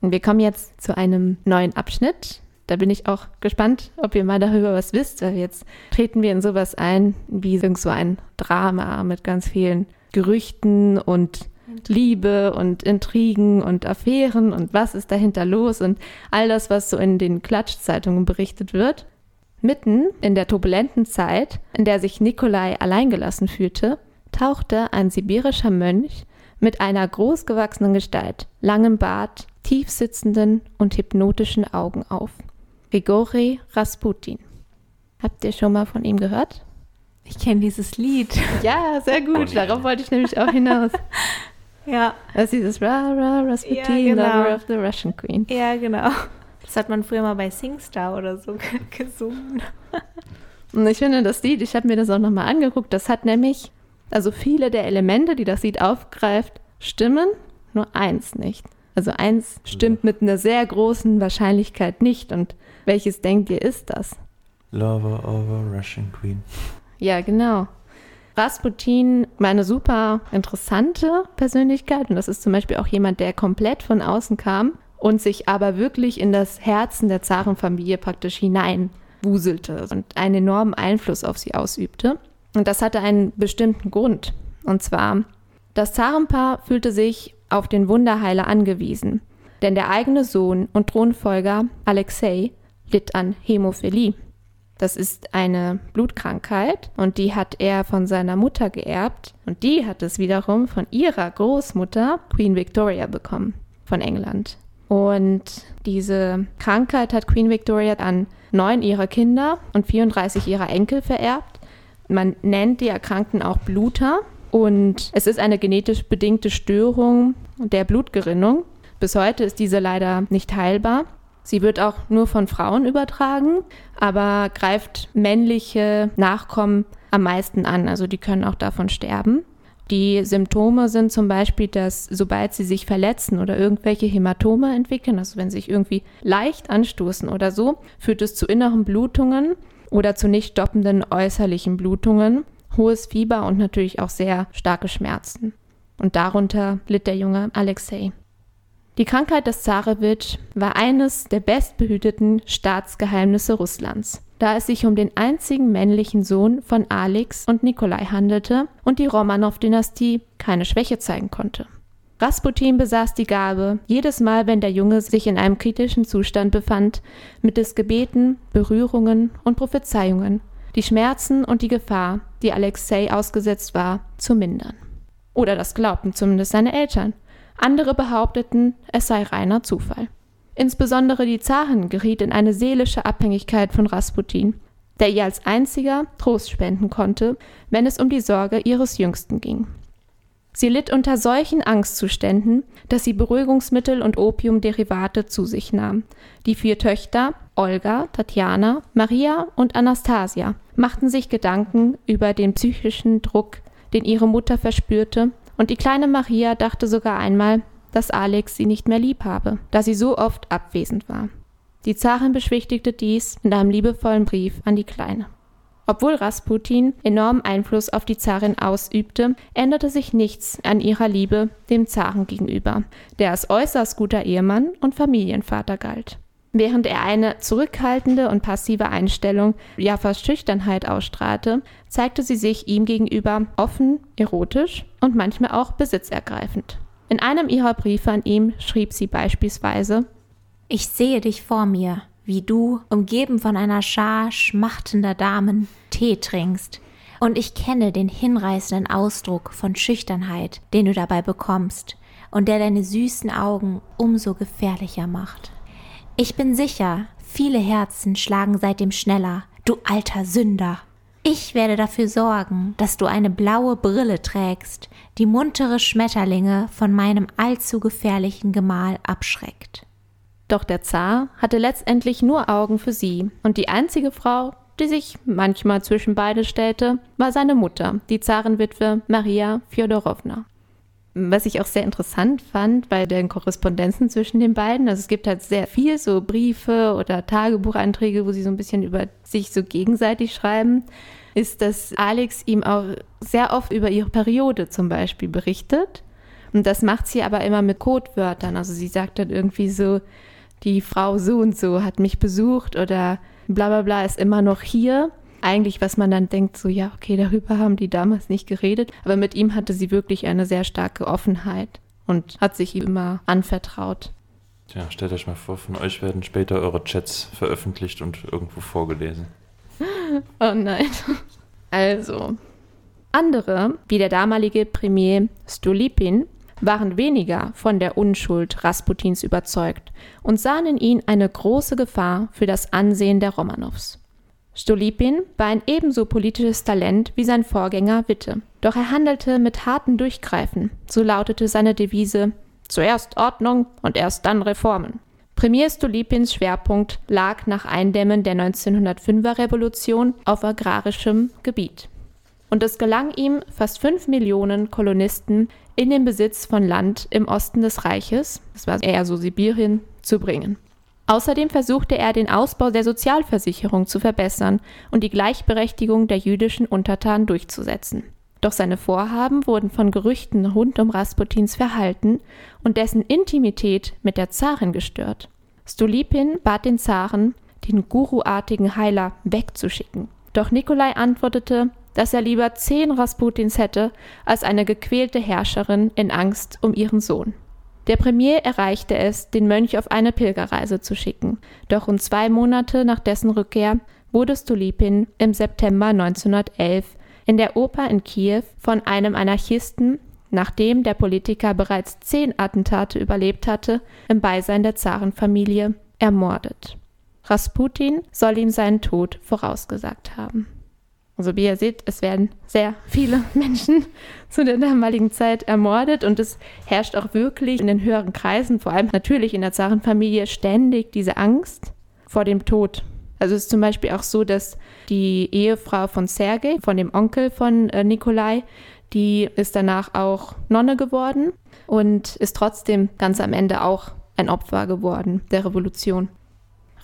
Und wir kommen jetzt zu einem neuen Abschnitt. Da bin ich auch gespannt, ob ihr mal darüber was wisst, weil jetzt treten wir in sowas ein, wie so ein Drama mit ganz vielen Gerüchten und Liebe und Intrigen und Affären und was ist dahinter los und all das, was so in den Klatschzeitungen berichtet wird. Mitten in der turbulenten Zeit, in der sich Nikolai alleingelassen fühlte, tauchte ein sibirischer Mönch mit einer großgewachsenen Gestalt, langem Bart, tief sitzenden und hypnotischen Augen auf. Grigori Rasputin. Habt ihr schon mal von ihm gehört? Ich kenne dieses Lied. Ja, sehr gut. Darauf wollte ich nämlich auch hinaus. ja. Das ist dieses Ra, Ra, Rasputin, ja, genau. Lover of the Russian Queen. Ja, genau. Das hat man früher mal bei Singstar oder so gesungen. Und ich finde das Lied, ich habe mir das auch nochmal angeguckt, das hat nämlich also viele der Elemente, die das Lied aufgreift, stimmen, nur eins nicht. Also eins stimmt mit einer sehr großen Wahrscheinlichkeit nicht. Und welches denkt ihr ist das? Lover of a Russian Queen. Ja, genau. Rasputin war eine super interessante Persönlichkeit und das ist zum Beispiel auch jemand, der komplett von außen kam und sich aber wirklich in das Herzen der Zarenfamilie praktisch hineinwuselte und einen enormen Einfluss auf sie ausübte. Und das hatte einen bestimmten Grund. Und zwar, das Zarenpaar fühlte sich auf den Wunderheiler angewiesen, denn der eigene Sohn und Thronfolger Alexei litt an Hämophilie. Das ist eine Blutkrankheit und die hat er von seiner Mutter geerbt und die hat es wiederum von ihrer Großmutter Queen Victoria bekommen. von England. Und diese Krankheit hat Queen Victoria an neun ihrer Kinder und 34 ihrer Enkel vererbt. Man nennt die Erkrankten auch Bluter. Und es ist eine genetisch bedingte Störung der Blutgerinnung. Bis heute ist diese leider nicht heilbar. Sie wird auch nur von Frauen übertragen, aber greift männliche Nachkommen am meisten an. Also die können auch davon sterben. Die Symptome sind zum Beispiel, dass sobald sie sich verletzen oder irgendwelche Hämatome entwickeln, also wenn sie sich irgendwie leicht anstoßen oder so, führt es zu inneren Blutungen oder zu nicht stoppenden äußerlichen Blutungen, hohes Fieber und natürlich auch sehr starke Schmerzen. Und darunter litt der junge Alexei. Die Krankheit des Zarewitsch war eines der bestbehüteten Staatsgeheimnisse Russlands, da es sich um den einzigen männlichen Sohn von Alex und Nikolai handelte und die Romanow-Dynastie keine Schwäche zeigen konnte. Rasputin besaß die Gabe, jedes Mal, wenn der Junge sich in einem kritischen Zustand befand, mittels Gebeten, Berührungen und Prophezeiungen die Schmerzen und die Gefahr, die Alexei ausgesetzt war, zu mindern. Oder das glaubten zumindest seine Eltern. Andere behaupteten, es sei reiner Zufall. Insbesondere die Zarin geriet in eine seelische Abhängigkeit von Rasputin, der ihr als einziger Trost spenden konnte, wenn es um die Sorge ihres Jüngsten ging. Sie litt unter solchen Angstzuständen, dass sie Beruhigungsmittel und Opiumderivate zu sich nahm. Die vier Töchter, Olga, Tatjana, Maria und Anastasia, machten sich Gedanken über den psychischen Druck, den ihre Mutter verspürte und die kleine Maria dachte sogar einmal, dass Alex sie nicht mehr lieb habe, da sie so oft abwesend war. Die Zarin beschwichtigte dies in einem liebevollen Brief an die Kleine. Obwohl Rasputin enormen Einfluss auf die Zarin ausübte, änderte sich nichts an ihrer Liebe dem Zaren gegenüber, der als äußerst guter Ehemann und Familienvater galt. Während er eine zurückhaltende und passive Einstellung, ja fast Schüchternheit ausstrahlte, zeigte sie sich ihm gegenüber offen, erotisch und manchmal auch besitzergreifend. In einem ihrer Briefe an ihm schrieb sie beispielsweise Ich sehe dich vor mir, wie du, umgeben von einer Schar schmachtender Damen, Tee trinkst, und ich kenne den hinreißenden Ausdruck von Schüchternheit, den du dabei bekommst, und der deine süßen Augen umso gefährlicher macht. Ich bin sicher, viele Herzen schlagen seitdem schneller, du alter Sünder. Ich werde dafür sorgen, dass du eine blaue Brille trägst, die muntere Schmetterlinge von meinem allzu gefährlichen Gemahl abschreckt. Doch der Zar hatte letztendlich nur Augen für sie, und die einzige Frau, die sich manchmal zwischen beide stellte, war seine Mutter, die Zarenwitwe Maria Fjodorowna. Was ich auch sehr interessant fand bei den Korrespondenzen zwischen den beiden, also es gibt halt sehr viel so Briefe oder Tagebucheinträge, wo sie so ein bisschen über sich so gegenseitig schreiben, ist, dass Alex ihm auch sehr oft über ihre Periode zum Beispiel berichtet. Und das macht sie aber immer mit Codewörtern. Also sie sagt dann irgendwie so, die Frau so und so hat mich besucht oder bla bla bla ist immer noch hier eigentlich, was man dann denkt, so ja, okay, darüber haben die damals nicht geredet. Aber mit ihm hatte sie wirklich eine sehr starke Offenheit und hat sich ihm immer anvertraut. Tja, stellt euch mal vor, von euch werden später eure Chats veröffentlicht und irgendwo vorgelesen. oh nein. Also, andere, wie der damalige Premier Stolypin, waren weniger von der Unschuld Rasputins überzeugt und sahen in ihn eine große Gefahr für das Ansehen der Romanows. Stolypin war ein ebenso politisches Talent wie sein Vorgänger Witte. Doch er handelte mit harten Durchgreifen, so lautete seine Devise Zuerst Ordnung und erst dann Reformen. Premier Stolypins Schwerpunkt lag nach Eindämmen der 1905er Revolution auf agrarischem Gebiet. Und es gelang ihm, fast fünf Millionen Kolonisten in den Besitz von Land im Osten des Reiches, das war eher so Sibirien, zu bringen. Außerdem versuchte er, den Ausbau der Sozialversicherung zu verbessern und die Gleichberechtigung der jüdischen Untertanen durchzusetzen. Doch seine Vorhaben wurden von Gerüchten rund um Rasputins Verhalten und dessen Intimität mit der Zarin gestört. Stolypin bat den Zaren, den guruartigen Heiler wegzuschicken. Doch Nikolai antwortete, dass er lieber zehn Rasputins hätte als eine gequälte Herrscherin in Angst um ihren Sohn. Der Premier erreichte es, den Mönch auf eine Pilgerreise zu schicken. Doch rund zwei Monate nach dessen Rückkehr wurde Stolypin im September 1911 in der Oper in Kiew von einem Anarchisten nachdem der Politiker bereits zehn Attentate überlebt hatte, im Beisein der Zarenfamilie ermordet. Rasputin soll ihm seinen Tod vorausgesagt haben. Also wie ihr seht, es werden sehr viele Menschen zu der damaligen Zeit ermordet und es herrscht auch wirklich in den höheren Kreisen, vor allem natürlich in der Zarenfamilie, ständig diese Angst vor dem Tod. Also es ist zum Beispiel auch so, dass die Ehefrau von Sergei, von dem Onkel von äh, Nikolai, die ist danach auch Nonne geworden und ist trotzdem ganz am Ende auch ein Opfer geworden der Revolution.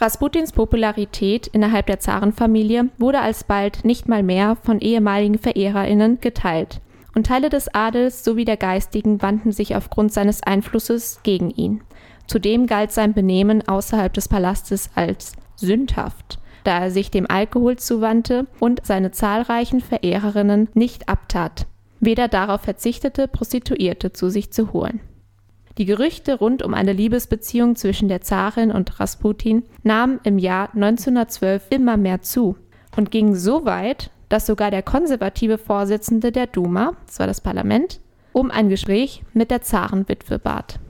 Rasputins Popularität innerhalb der Zarenfamilie wurde alsbald nicht mal mehr von ehemaligen VerehrerInnen geteilt, und Teile des Adels sowie der Geistigen wandten sich aufgrund seines Einflusses gegen ihn. Zudem galt sein Benehmen außerhalb des Palastes als sündhaft, da er sich dem Alkohol zuwandte und seine zahlreichen Verehrerinnen nicht abtat, weder darauf verzichtete, Prostituierte zu sich zu holen. Die Gerüchte rund um eine Liebesbeziehung zwischen der Zarin und Rasputin nahmen im Jahr 1912 immer mehr zu und gingen so weit, dass sogar der konservative Vorsitzende der Duma, das war das Parlament, um ein Gespräch mit der Zarenwitwe bat.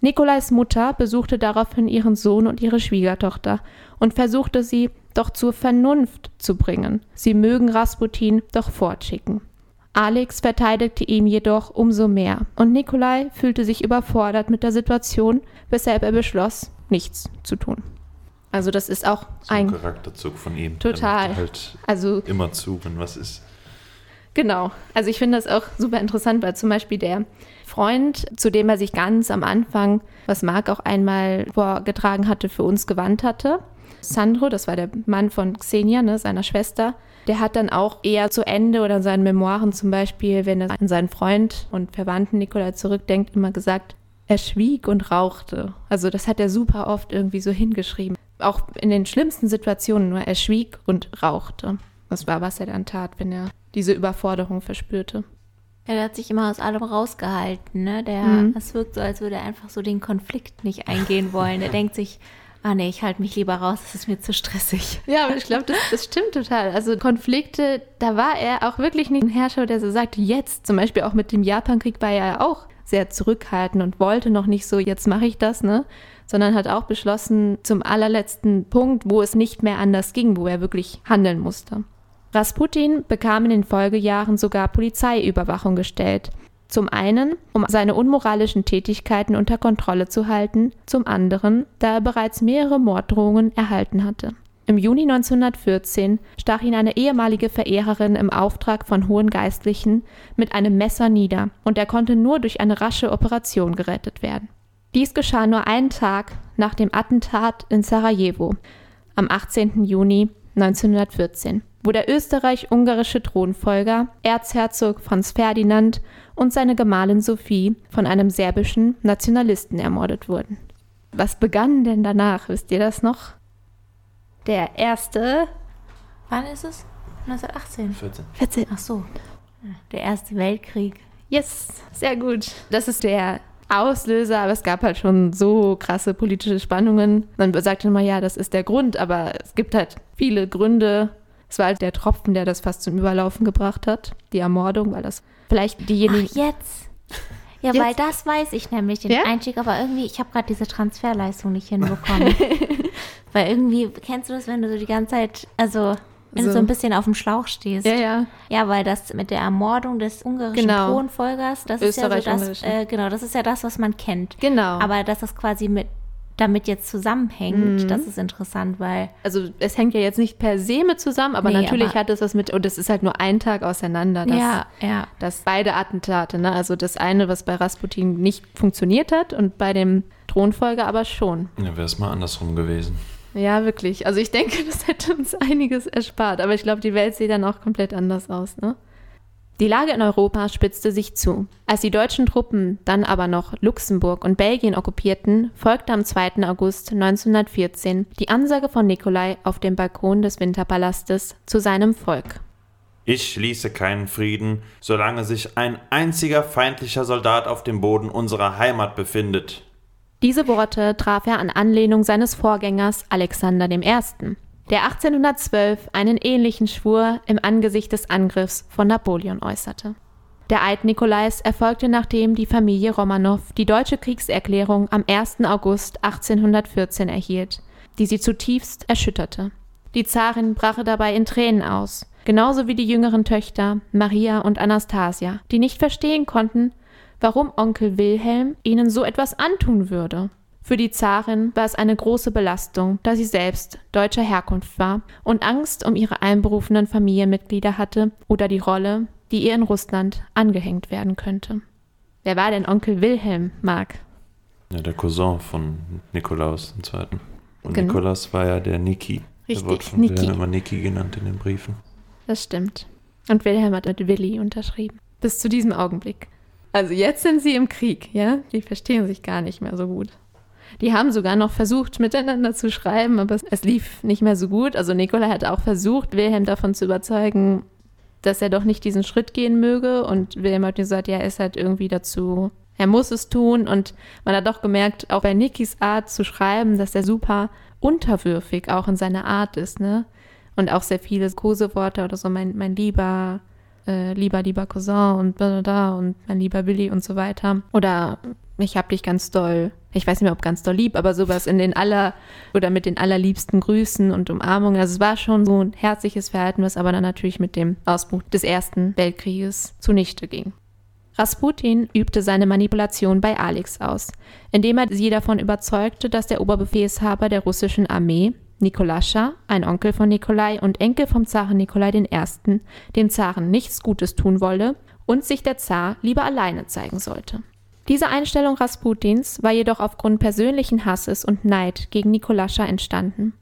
Nikolais Mutter besuchte daraufhin ihren Sohn und ihre Schwiegertochter und versuchte sie doch zur Vernunft zu bringen. Sie mögen Rasputin doch fortschicken. Alex verteidigte ihm jedoch umso mehr und Nikolai fühlte sich überfordert mit der Situation, weshalb er beschloss, nichts zu tun. Also das ist auch So ein Charakterzug von ihm. Total. Halt also immer zu, wenn was ist. Genau. Also ich finde das auch super interessant, weil zum Beispiel der Freund, zu dem er sich ganz am Anfang, was Marc auch einmal vorgetragen hatte, für uns gewandt hatte, Sandro, das war der Mann von Xenia, ne, seiner Schwester, der hat dann auch eher zu Ende oder in seinen Memoiren zum Beispiel, wenn er an seinen Freund und Verwandten Nikolai zurückdenkt, immer gesagt, er schwieg und rauchte. Also das hat er super oft irgendwie so hingeschrieben. Auch in den schlimmsten Situationen nur, er schwieg und rauchte. Das war, was er dann tat, wenn er diese Überforderung verspürte. Ja, der hat sich immer aus allem rausgehalten, ne? Der, Mhm. es wirkt so, als würde er einfach so den Konflikt nicht eingehen wollen. Er denkt sich, ah nee, ich halte mich lieber raus, das ist mir zu stressig. Ja, aber ich glaube, das, das stimmt total. Also Konflikte, da war er auch wirklich nicht ein Herrscher, der so sagte, jetzt, zum Beispiel auch mit dem Japankrieg war er ja auch sehr zurückhaltend und wollte noch nicht so, jetzt mache ich das, ne? Sondern hat auch beschlossen, zum allerletzten Punkt, wo es nicht mehr anders ging, wo er wirklich handeln musste. Rasputin bekam in den Folgejahren sogar Polizeiüberwachung gestellt. Zum einen, um seine unmoralischen Tätigkeiten unter Kontrolle zu halten, zum anderen, da er bereits mehrere Morddrohungen erhalten hatte. Im Juni 1914 stach ihn eine ehemalige Verehrerin im Auftrag von hohen Geistlichen mit einem Messer nieder und er konnte nur durch eine rasche Operation gerettet werden. Dies geschah nur einen Tag nach dem Attentat in Sarajevo am 18. Juni 1914, wo der österreich-ungarische Thronfolger Erzherzog Franz Ferdinand und seine Gemahlin Sophie von einem serbischen Nationalisten ermordet wurden. Was begann denn danach? Wisst ihr das noch? Der erste Wann ist es? 1918. 14. 14. Ach so. Der Erste Weltkrieg. Yes, sehr gut. Das ist der Auslöser, aber es gab halt schon so krasse politische Spannungen. Man sagt immer, ja, das ist der Grund, aber es gibt halt viele Gründe. Es war halt der Tropfen, der das fast zum Überlaufen gebracht hat, die Ermordung, weil das vielleicht diejenigen. Ach, jetzt. Ja, Jetzt? weil das weiß ich nämlich, den Ja? Einstieg, aber irgendwie, ich habe gerade diese Transferleistung nicht hinbekommen. weil irgendwie, kennst du das, wenn du so die ganze Zeit, also wenn du So. so ein bisschen auf dem Schlauch stehst? ja, ja. Ja, weil das mit der Ermordung des ungarischen Genau. Thronfolgers, das ist ja so das, äh, genau, das ist ja das, was man kennt. Genau. Aber dass das quasi mit damit jetzt zusammenhängt, Mhm. das ist interessant, weil also es hängt ja jetzt nicht per se mit zusammen, aber Nee, natürlich aber- hat es was mit, und es ist halt nur ein Tag auseinander. Dass, ja, ja, dass beide Attentate, ne? also das eine, was bei Rasputin nicht funktioniert hat und bei dem Thronfolger aber schon. Ja, wäre es mal andersrum gewesen. Ja, wirklich. Also ich denke, das hätte uns einiges erspart. Aber ich glaube, die Welt sieht dann auch komplett anders aus. Ne? Die Lage in Europa spitzte sich zu. Als die deutschen Truppen dann aber noch Luxemburg und Belgien okkupierten, folgte am 2. August 1914 die Ansage von Nikolai auf dem Balkon des Winterpalastes zu seinem Volk. Ich schließe keinen Frieden, solange sich ein einziger feindlicher Soldat auf dem Boden unserer Heimat befindet. Diese Worte traf er an Anlehnung seines Vorgängers Alexander I., der 1812 einen ähnlichen Schwur im Angesicht des Angriffs von Napoleon äußerte. Der Eid Nikolais erfolgte nachdem die Familie Romanow die deutsche Kriegserklärung am 1. August 1814 erhielt, die sie zutiefst erschütterte. Die Zarin brache dabei in Tränen aus, genauso wie die jüngeren Töchter Maria und Anastasia, die nicht verstehen konnten, warum Onkel Wilhelm ihnen so etwas antun würde. Für die Zarin war es eine große Belastung, da sie selbst deutscher Herkunft war und Angst um ihre einberufenen Familienmitglieder hatte oder die Rolle, die ihr in Russland angehängt werden könnte. Wer war denn Onkel Wilhelm, Mark? Ja, der Cousin von Nikolaus II. Und Genau. Nikolaus war ja der Niki. Der Richtig, wird von Niki. Wilhelm immer Niki genannt in den Briefen. Das stimmt. Und Wilhelm hat mit Willi unterschrieben. Bis zu diesem Augenblick. Also jetzt sind sie im Krieg, ja? Die verstehen sich gar nicht mehr so gut. Die haben sogar noch versucht, miteinander zu schreiben, aber es, lief nicht mehr so gut. Also Nikolai hat auch versucht, Wilhelm davon zu überzeugen, dass er doch nicht diesen Schritt gehen möge. Und Wilhelm hat gesagt, ja, er ist halt irgendwie dazu, er muss es tun. Und man hat doch gemerkt, auch bei Nikis Art zu schreiben, dass er super unterwürfig auch in seiner Art ist, ne? Und auch sehr viele Koseworte oder so, mein, mein lieber, äh, lieber, lieber Cousin und da, und mein lieber Willi und so weiter. Oder ich hab dich ganz doll, ich weiß nicht mehr, ob ganz doll lieb, aber sowas in den aller, oder mit den allerliebsten Grüßen und Umarmungen. Also es war schon so ein herzliches Verhalten, was aber dann natürlich mit dem Ausbruch des Ersten Weltkrieges zunichte ging. Rasputin übte seine Manipulation bei Alex aus, indem er sie davon überzeugte, dass der Oberbefehlshaber der russischen Armee, Nikolascha, ein Onkel von Nikolai und Enkel vom Zaren Nikolai I., dem Zaren nichts Gutes tun wolle und sich der Zar lieber alleine zeigen sollte. Diese Einstellung Rasputins war jedoch aufgrund persönlichen Hasses und Neid gegen Nikolascha entstanden.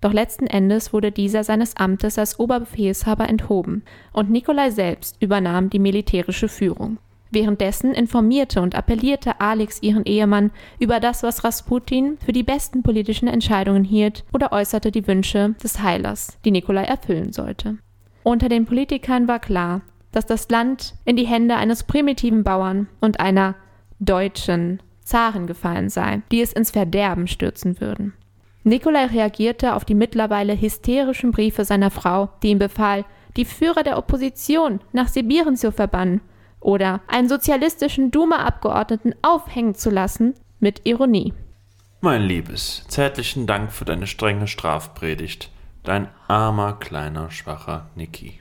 Doch letzten Endes wurde dieser seines Amtes als Oberbefehlshaber enthoben und Nikolai selbst übernahm die militärische Führung. Währenddessen informierte und appellierte Alex ihren Ehemann über das, was Rasputin für die besten politischen Entscheidungen hielt oder äußerte die Wünsche des Heilers, die Nikolai erfüllen sollte. Unter den Politikern war klar, dass das Land in die Hände eines primitiven Bauern und einer deutschen Zaren gefallen sei, die es ins Verderben stürzen würden. Nikolai reagierte auf die mittlerweile hysterischen Briefe seiner Frau, die ihm befahl, die Führer der Opposition nach Sibirien zu verbannen oder einen sozialistischen Duma-Abgeordneten aufhängen zu lassen, mit Ironie. Mein Liebes, zärtlichen Dank für deine strenge Strafpredigt. Dein armer, kleiner, schwacher Niki.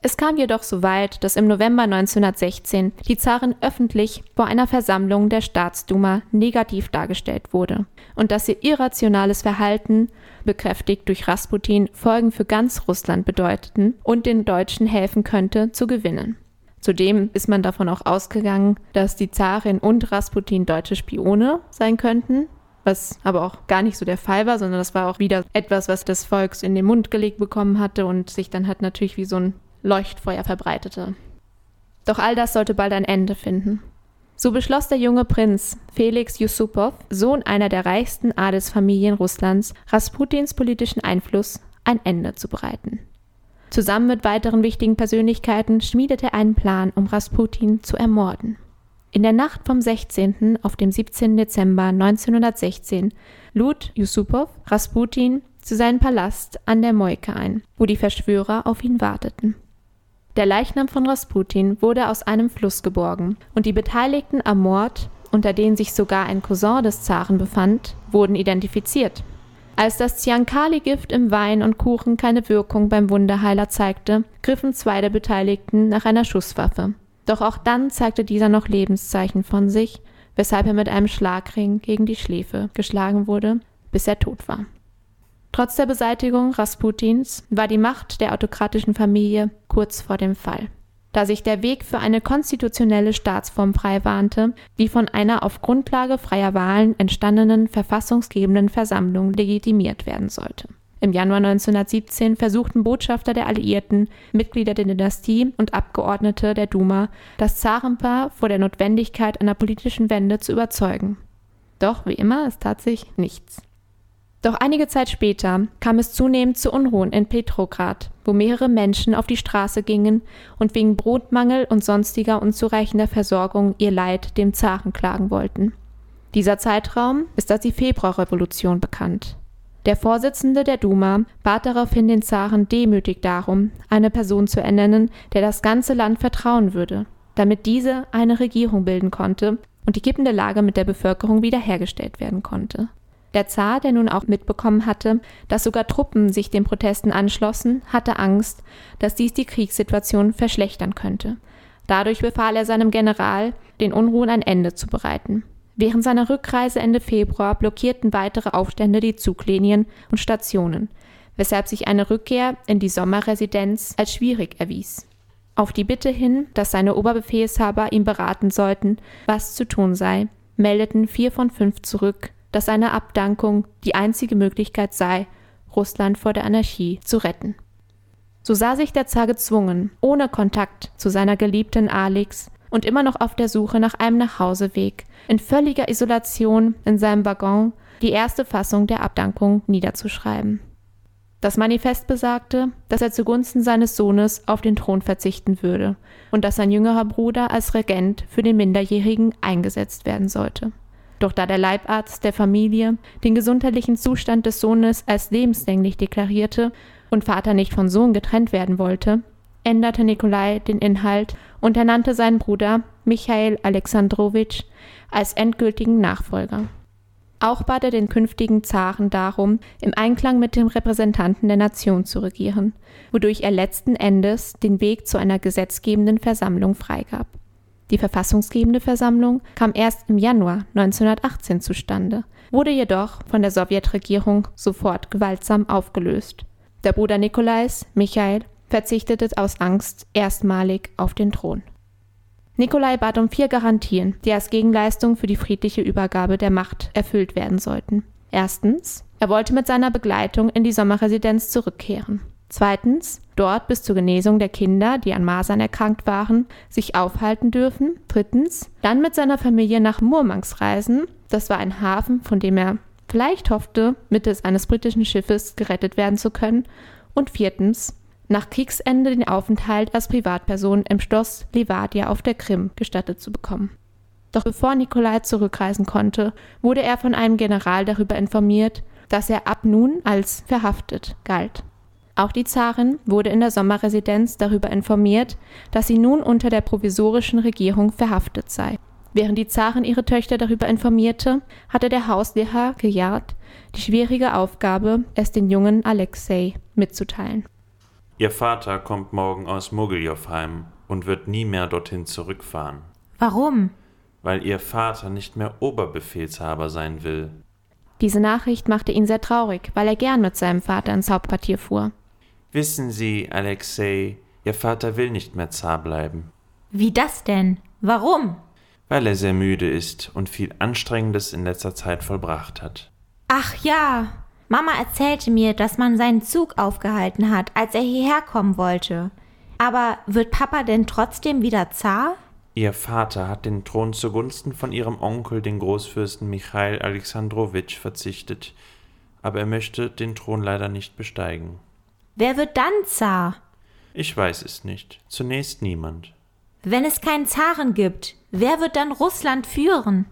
Es kam jedoch so weit, dass im November 1916 die Zarin öffentlich vor einer Versammlung der Staatsduma negativ dargestellt wurde und dass ihr irrationales Verhalten, bekräftigt durch Rasputin, Folgen für ganz Russland bedeuteten und den Deutschen helfen könnte, zu gewinnen. Zudem ist man davon auch ausgegangen, dass die Zarin und Rasputin deutsche Spione sein könnten, was aber auch gar nicht so der Fall war, sondern das war auch wieder etwas, was das Volks in den Mund gelegt bekommen hatte und sich dann halt natürlich wie so ein Leuchtfeuer verbreitete. Doch all das sollte bald ein Ende finden. So beschloss der junge Prinz Felix Yusupow, Sohn einer der reichsten Adelsfamilien Russlands, Rasputins politischen Einfluss ein Ende zu bereiten. Zusammen mit weiteren wichtigen Persönlichkeiten schmiedete er einen Plan, um Rasputin zu ermorden. In der Nacht vom 16. auf dem 17. Dezember 1916 lud Yusupow Rasputin zu seinem Palast an der Moike ein, wo die Verschwörer auf ihn warteten. Der Leichnam von Rasputin wurde aus einem Fluss geborgen und die Beteiligten am Mord, unter denen sich sogar ein Cousin des Zaren befand, wurden identifiziert. Als das Ziankali-Gift im Wein und Kuchen keine Wirkung beim Wunderheiler zeigte, griffen zwei der Beteiligten nach einer Schusswaffe. Doch auch dann zeigte dieser noch Lebenszeichen von sich, weshalb er mit einem Schlagring gegen die Schläfe geschlagen wurde, bis er tot war. Trotz der Beseitigung Rasputins war die Macht der autokratischen Familie kurz vor dem Fall, da sich der Weg für eine konstitutionelle Staatsform frei bahnte, die von einer auf Grundlage freier Wahlen entstandenen verfassungsgebenden Versammlung legitimiert werden sollte. Im Januar 1917 versuchten Botschafter der Alliierten, Mitglieder der Dynastie und Abgeordnete der Duma, das Zarenpaar vor der Notwendigkeit einer politischen Wende zu überzeugen. Doch wie immer, es tat sich nichts. Doch einige Zeit später kam es zunehmend zu Unruhen in Petrograd, wo mehrere Menschen auf die Straße gingen und wegen Brotmangel und sonstiger unzureichender Versorgung ihr Leid dem Zaren klagen wollten. Dieser Zeitraum ist als die Februarrevolution bekannt. Der Vorsitzende der Duma bat daraufhin den Zaren demütig darum, eine Person zu ernennen, der das ganze Land vertrauen würde, damit diese eine Regierung bilden konnte und die kippende Lage mit der Bevölkerung wiederhergestellt werden konnte. Der Zar, der nun auch mitbekommen hatte, dass sogar Truppen sich den Protesten anschlossen, hatte Angst, dass dies die Kriegssituation verschlechtern könnte. Dadurch befahl er seinem General, den Unruhen ein Ende zu bereiten. Während seiner Rückreise Ende Februar blockierten weitere Aufstände die Zuglinien und Stationen, weshalb sich eine Rückkehr in die Sommerresidenz als schwierig erwies. Auf die Bitte hin, dass seine Oberbefehlshaber ihm beraten sollten, was zu tun sei, meldeten vier von fünf zurück, dass seine Abdankung die einzige Möglichkeit sei, Russland vor der Anarchie zu retten. So sah sich der Zar gezwungen, ohne Kontakt zu seiner geliebten Alix und immer noch auf der Suche nach einem Nachhauseweg, in völliger Isolation in seinem Waggon die erste Fassung der Abdankung niederzuschreiben. Das Manifest besagte, dass er zugunsten seines Sohnes auf den Thron verzichten würde und dass sein jüngerer Bruder als Regent für den Minderjährigen eingesetzt werden sollte. Doch da der Leibarzt der Familie den gesundheitlichen Zustand des Sohnes als lebenslänglich deklarierte und Vater nicht von Sohn getrennt werden wollte, änderte Nikolai den Inhalt und ernannte seinen Bruder Michael Alexandrowitsch als endgültigen Nachfolger. Auch bat er den künftigen Zaren darum, im Einklang mit dem Repräsentanten der Nation zu regieren, wodurch er letzten Endes den Weg zu einer gesetzgebenden Versammlung freigab. Die verfassungsgebende Versammlung kam erst im Januar 1918 zustande, wurde jedoch von der Sowjetregierung sofort gewaltsam aufgelöst. Der Bruder Nikolais, Michael, verzichtete aus Angst erstmalig auf den Thron. Nikolai bat um vier Garantien, die als Gegenleistung für die friedliche Übergabe der Macht erfüllt werden sollten. Erstens, er wollte mit seiner Begleitung in die Sommerresidenz zurückkehren. Zweitens, dort bis zur Genesung der Kinder, die an Masern erkrankt waren, sich aufhalten dürfen. Drittens, dann mit seiner Familie nach Murmansk reisen. Das war ein Hafen, von dem er vielleicht hoffte, mittels eines britischen Schiffes gerettet werden zu können. Und viertens, nach Kriegsende den Aufenthalt als Privatperson im Schloss Levadia auf der Krim gestattet zu bekommen. Doch bevor Nikolai zurückreisen konnte, wurde er von einem General darüber informiert, dass er ab nun als verhaftet galt. Auch die Zarin wurde in der Sommerresidenz darüber informiert, dass sie nun unter der provisorischen Regierung verhaftet sei. Während die Zarin ihre Töchter darüber informierte, hatte der Hauslehrer Gejard die schwierige Aufgabe, es den jungen Alexei mitzuteilen. Ihr Vater kommt morgen aus Mogiljow heim und wird nie mehr dorthin zurückfahren. Warum? Weil ihr Vater nicht mehr Oberbefehlshaber sein will. Diese Nachricht machte ihn sehr traurig, weil er gern mit seinem Vater ins Hauptquartier fuhr. Wissen Sie, Alexei, Ihr Vater will nicht mehr Zar bleiben. Wie das denn? Warum? Weil er sehr müde ist und viel Anstrengendes in letzter Zeit vollbracht hat. Ach ja, Mama erzählte mir, dass man seinen Zug aufgehalten hat, als er hierher kommen wollte. Aber wird Papa denn trotzdem wieder Zar? Ihr Vater hat den Thron zugunsten von ihrem Onkel, den Großfürsten Michail Alexandrowitsch, verzichtet, aber er möchte den Thron leider nicht besteigen. Wer wird dann Zar? Ich weiß es nicht. Zunächst niemand. Wenn es keinen Zaren gibt, wer wird dann Russland führen?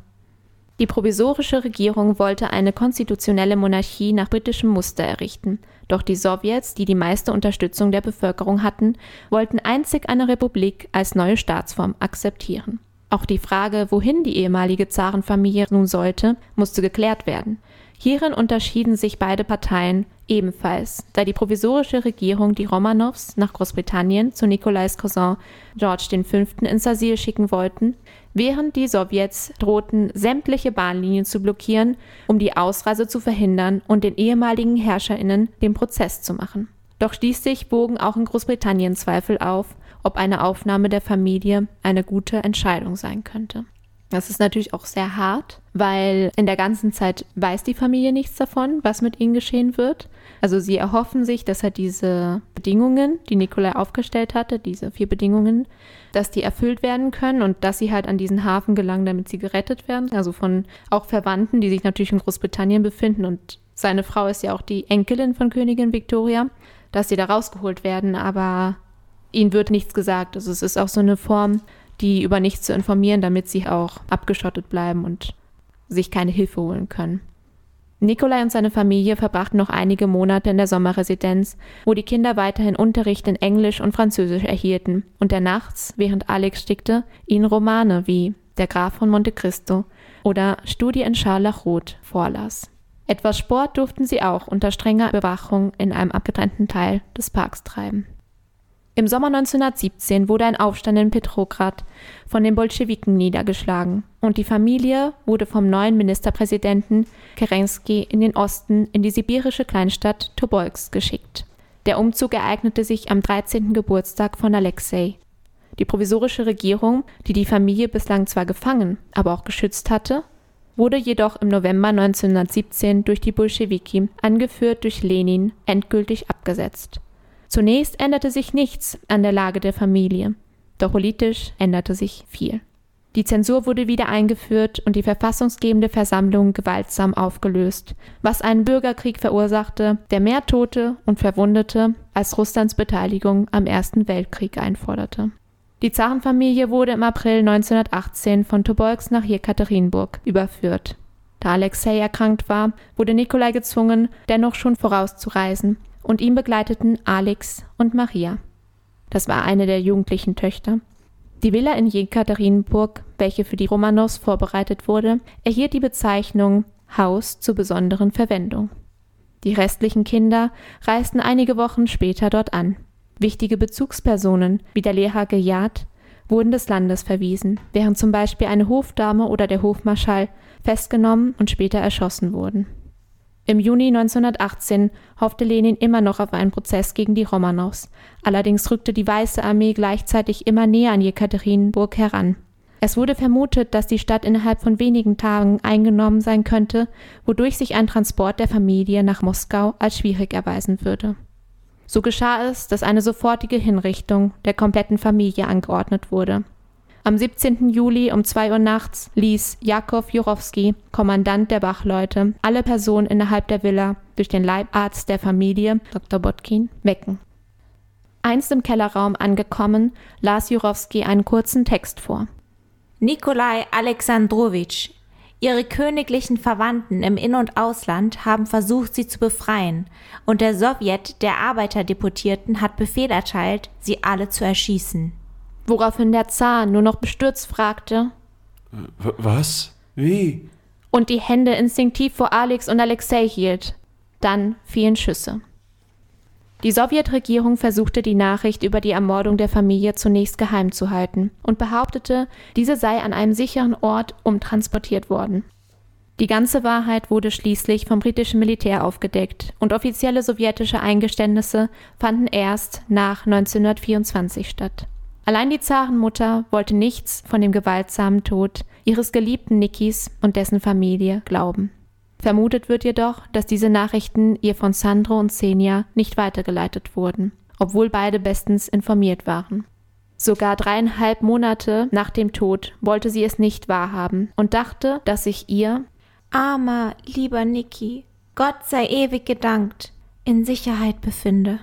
Die provisorische Regierung wollte eine konstitutionelle Monarchie nach britischem Muster errichten, doch die Sowjets, die die meiste Unterstützung der Bevölkerung hatten, wollten einzig eine Republik als neue Staatsform akzeptieren. Auch die Frage, wohin die ehemalige Zarenfamilie nun sollte, musste geklärt werden. Hierin unterschieden sich beide Parteien ebenfalls, da die provisorische Regierung die Romanows nach Großbritannien zu Nikolais Cousin George V. ins Asyl schicken wollten, während die Sowjets drohten, sämtliche Bahnlinien zu blockieren, um die Ausreise zu verhindern und den ehemaligen Herrscherinnen den Prozess zu machen. Doch schließlich bogen auch in Großbritannien Zweifel auf, ob eine Aufnahme der Familie eine gute Entscheidung sein könnte. Das ist natürlich auch sehr hart, weil in der ganzen Zeit weiß die Familie nichts davon, was mit ihnen geschehen wird. Also sie erhoffen sich, dass halt diese Bedingungen, die Nikolai aufgestellt hatte, diese vier Bedingungen, dass die erfüllt werden können und dass sie halt an diesen Hafen gelangen, damit sie gerettet werden. Also von auch Verwandten, die sich natürlich in Großbritannien befinden und seine Frau ist ja auch die Enkelin von Königin Victoria, dass sie da rausgeholt werden, aber ihnen wird nichts gesagt. Also es ist auch so eine Form die über nichts zu informieren, damit sie auch abgeschottet bleiben und sich keine Hilfe holen können. Nikolai und seine Familie verbrachten noch einige Monate in der Sommerresidenz, wo die Kinder weiterhin Unterricht in Englisch und Französisch erhielten und er nachts, während Alex stickte, ihnen Romane wie Der Graf von Monte Cristo oder Studie in Scharlachrot vorlas. Etwas Sport durften sie auch unter strenger Bewachung in einem abgetrennten Teil des Parks treiben. Im Sommer 1917 wurde ein Aufstand in Petrograd von den Bolschewiken niedergeschlagen und die Familie wurde vom neuen Ministerpräsidenten Kerensky in den Osten in die sibirische Kleinstadt Tobolsk geschickt. Der Umzug ereignete sich am 13. Geburtstag von Alexei. Die provisorische Regierung, die die Familie bislang zwar gefangen, aber auch geschützt hatte, wurde jedoch im November 1917 durch die Bolschewiki, angeführt durch Lenin, endgültig abgesetzt. Zunächst änderte sich nichts an der Lage der Familie, doch politisch änderte sich viel. Die Zensur wurde wieder eingeführt und die verfassungsgebende Versammlung gewaltsam aufgelöst, was einen Bürgerkrieg verursachte, der mehr Tote und Verwundete als Russlands Beteiligung am Ersten Weltkrieg einforderte. Die Zarenfamilie wurde im April 1918 von Tobolsk nach Jekaterinburg überführt. Da Alexei erkrankt war, wurde Nikolai gezwungen, dennoch schon vorauszureisen und ihn begleiteten Alex und Maria. Das war eine der jugendlichen Töchter. Die Villa in Jekaterinburg, welche für die Romanows vorbereitet wurde, erhielt die Bezeichnung Haus zur besonderen Verwendung. Die restlichen Kinder reisten einige Wochen später dort an. Wichtige Bezugspersonen wie der Lehrer Gejad wurden des Landes verwiesen, während zum Beispiel eine Hofdame oder der Hofmarschall festgenommen und später erschossen wurden. Im Juni 1918 hoffte Lenin immer noch auf einen Prozess gegen die Romanows. Allerdings rückte die Weiße Armee gleichzeitig immer näher an Jekaterinburg heran. Es wurde vermutet, dass die Stadt innerhalb von wenigen Tagen eingenommen sein könnte, wodurch sich ein Transport der Familie nach Moskau als schwierig erweisen würde. So geschah es, dass eine sofortige Hinrichtung der kompletten Familie angeordnet wurde. Am 17. Juli um 2 Uhr nachts ließ Jakow Jurowski, Kommandant der Wachleute, alle Personen innerhalb der Villa durch den Leibarzt der Familie, Dr. Botkin, wecken. Einst im Kellerraum angekommen, las Jurowski einen kurzen Text vor. Nikolai Alexandrowitsch, Ihre königlichen Verwandten im In- und Ausland haben versucht, sie zu befreien, und der Sowjet der Arbeiterdeputierten hat Befehl erteilt, sie alle zu erschießen woraufhin der Zar nur noch bestürzt fragte. Was? Wie? Und die Hände instinktiv vor Alex und Alexei hielt. Dann fielen Schüsse. Die Sowjetregierung versuchte die Nachricht über die Ermordung der Familie zunächst geheim zu halten und behauptete, diese sei an einem sicheren Ort umtransportiert worden. Die ganze Wahrheit wurde schließlich vom britischen Militär aufgedeckt und offizielle sowjetische Eingeständnisse fanden erst nach 1924 statt. Allein die Zarenmutter wollte nichts von dem gewaltsamen Tod ihres geliebten Nikis und dessen Familie glauben. Vermutet wird jedoch, dass diese Nachrichten ihr von Sandro und Xenia nicht weitergeleitet wurden, obwohl beide bestens informiert waren. Sogar dreieinhalb Monate nach dem Tod wollte sie es nicht wahrhaben und dachte, dass sich ihr armer, lieber Niki, Gott sei ewig gedankt, in Sicherheit befinde.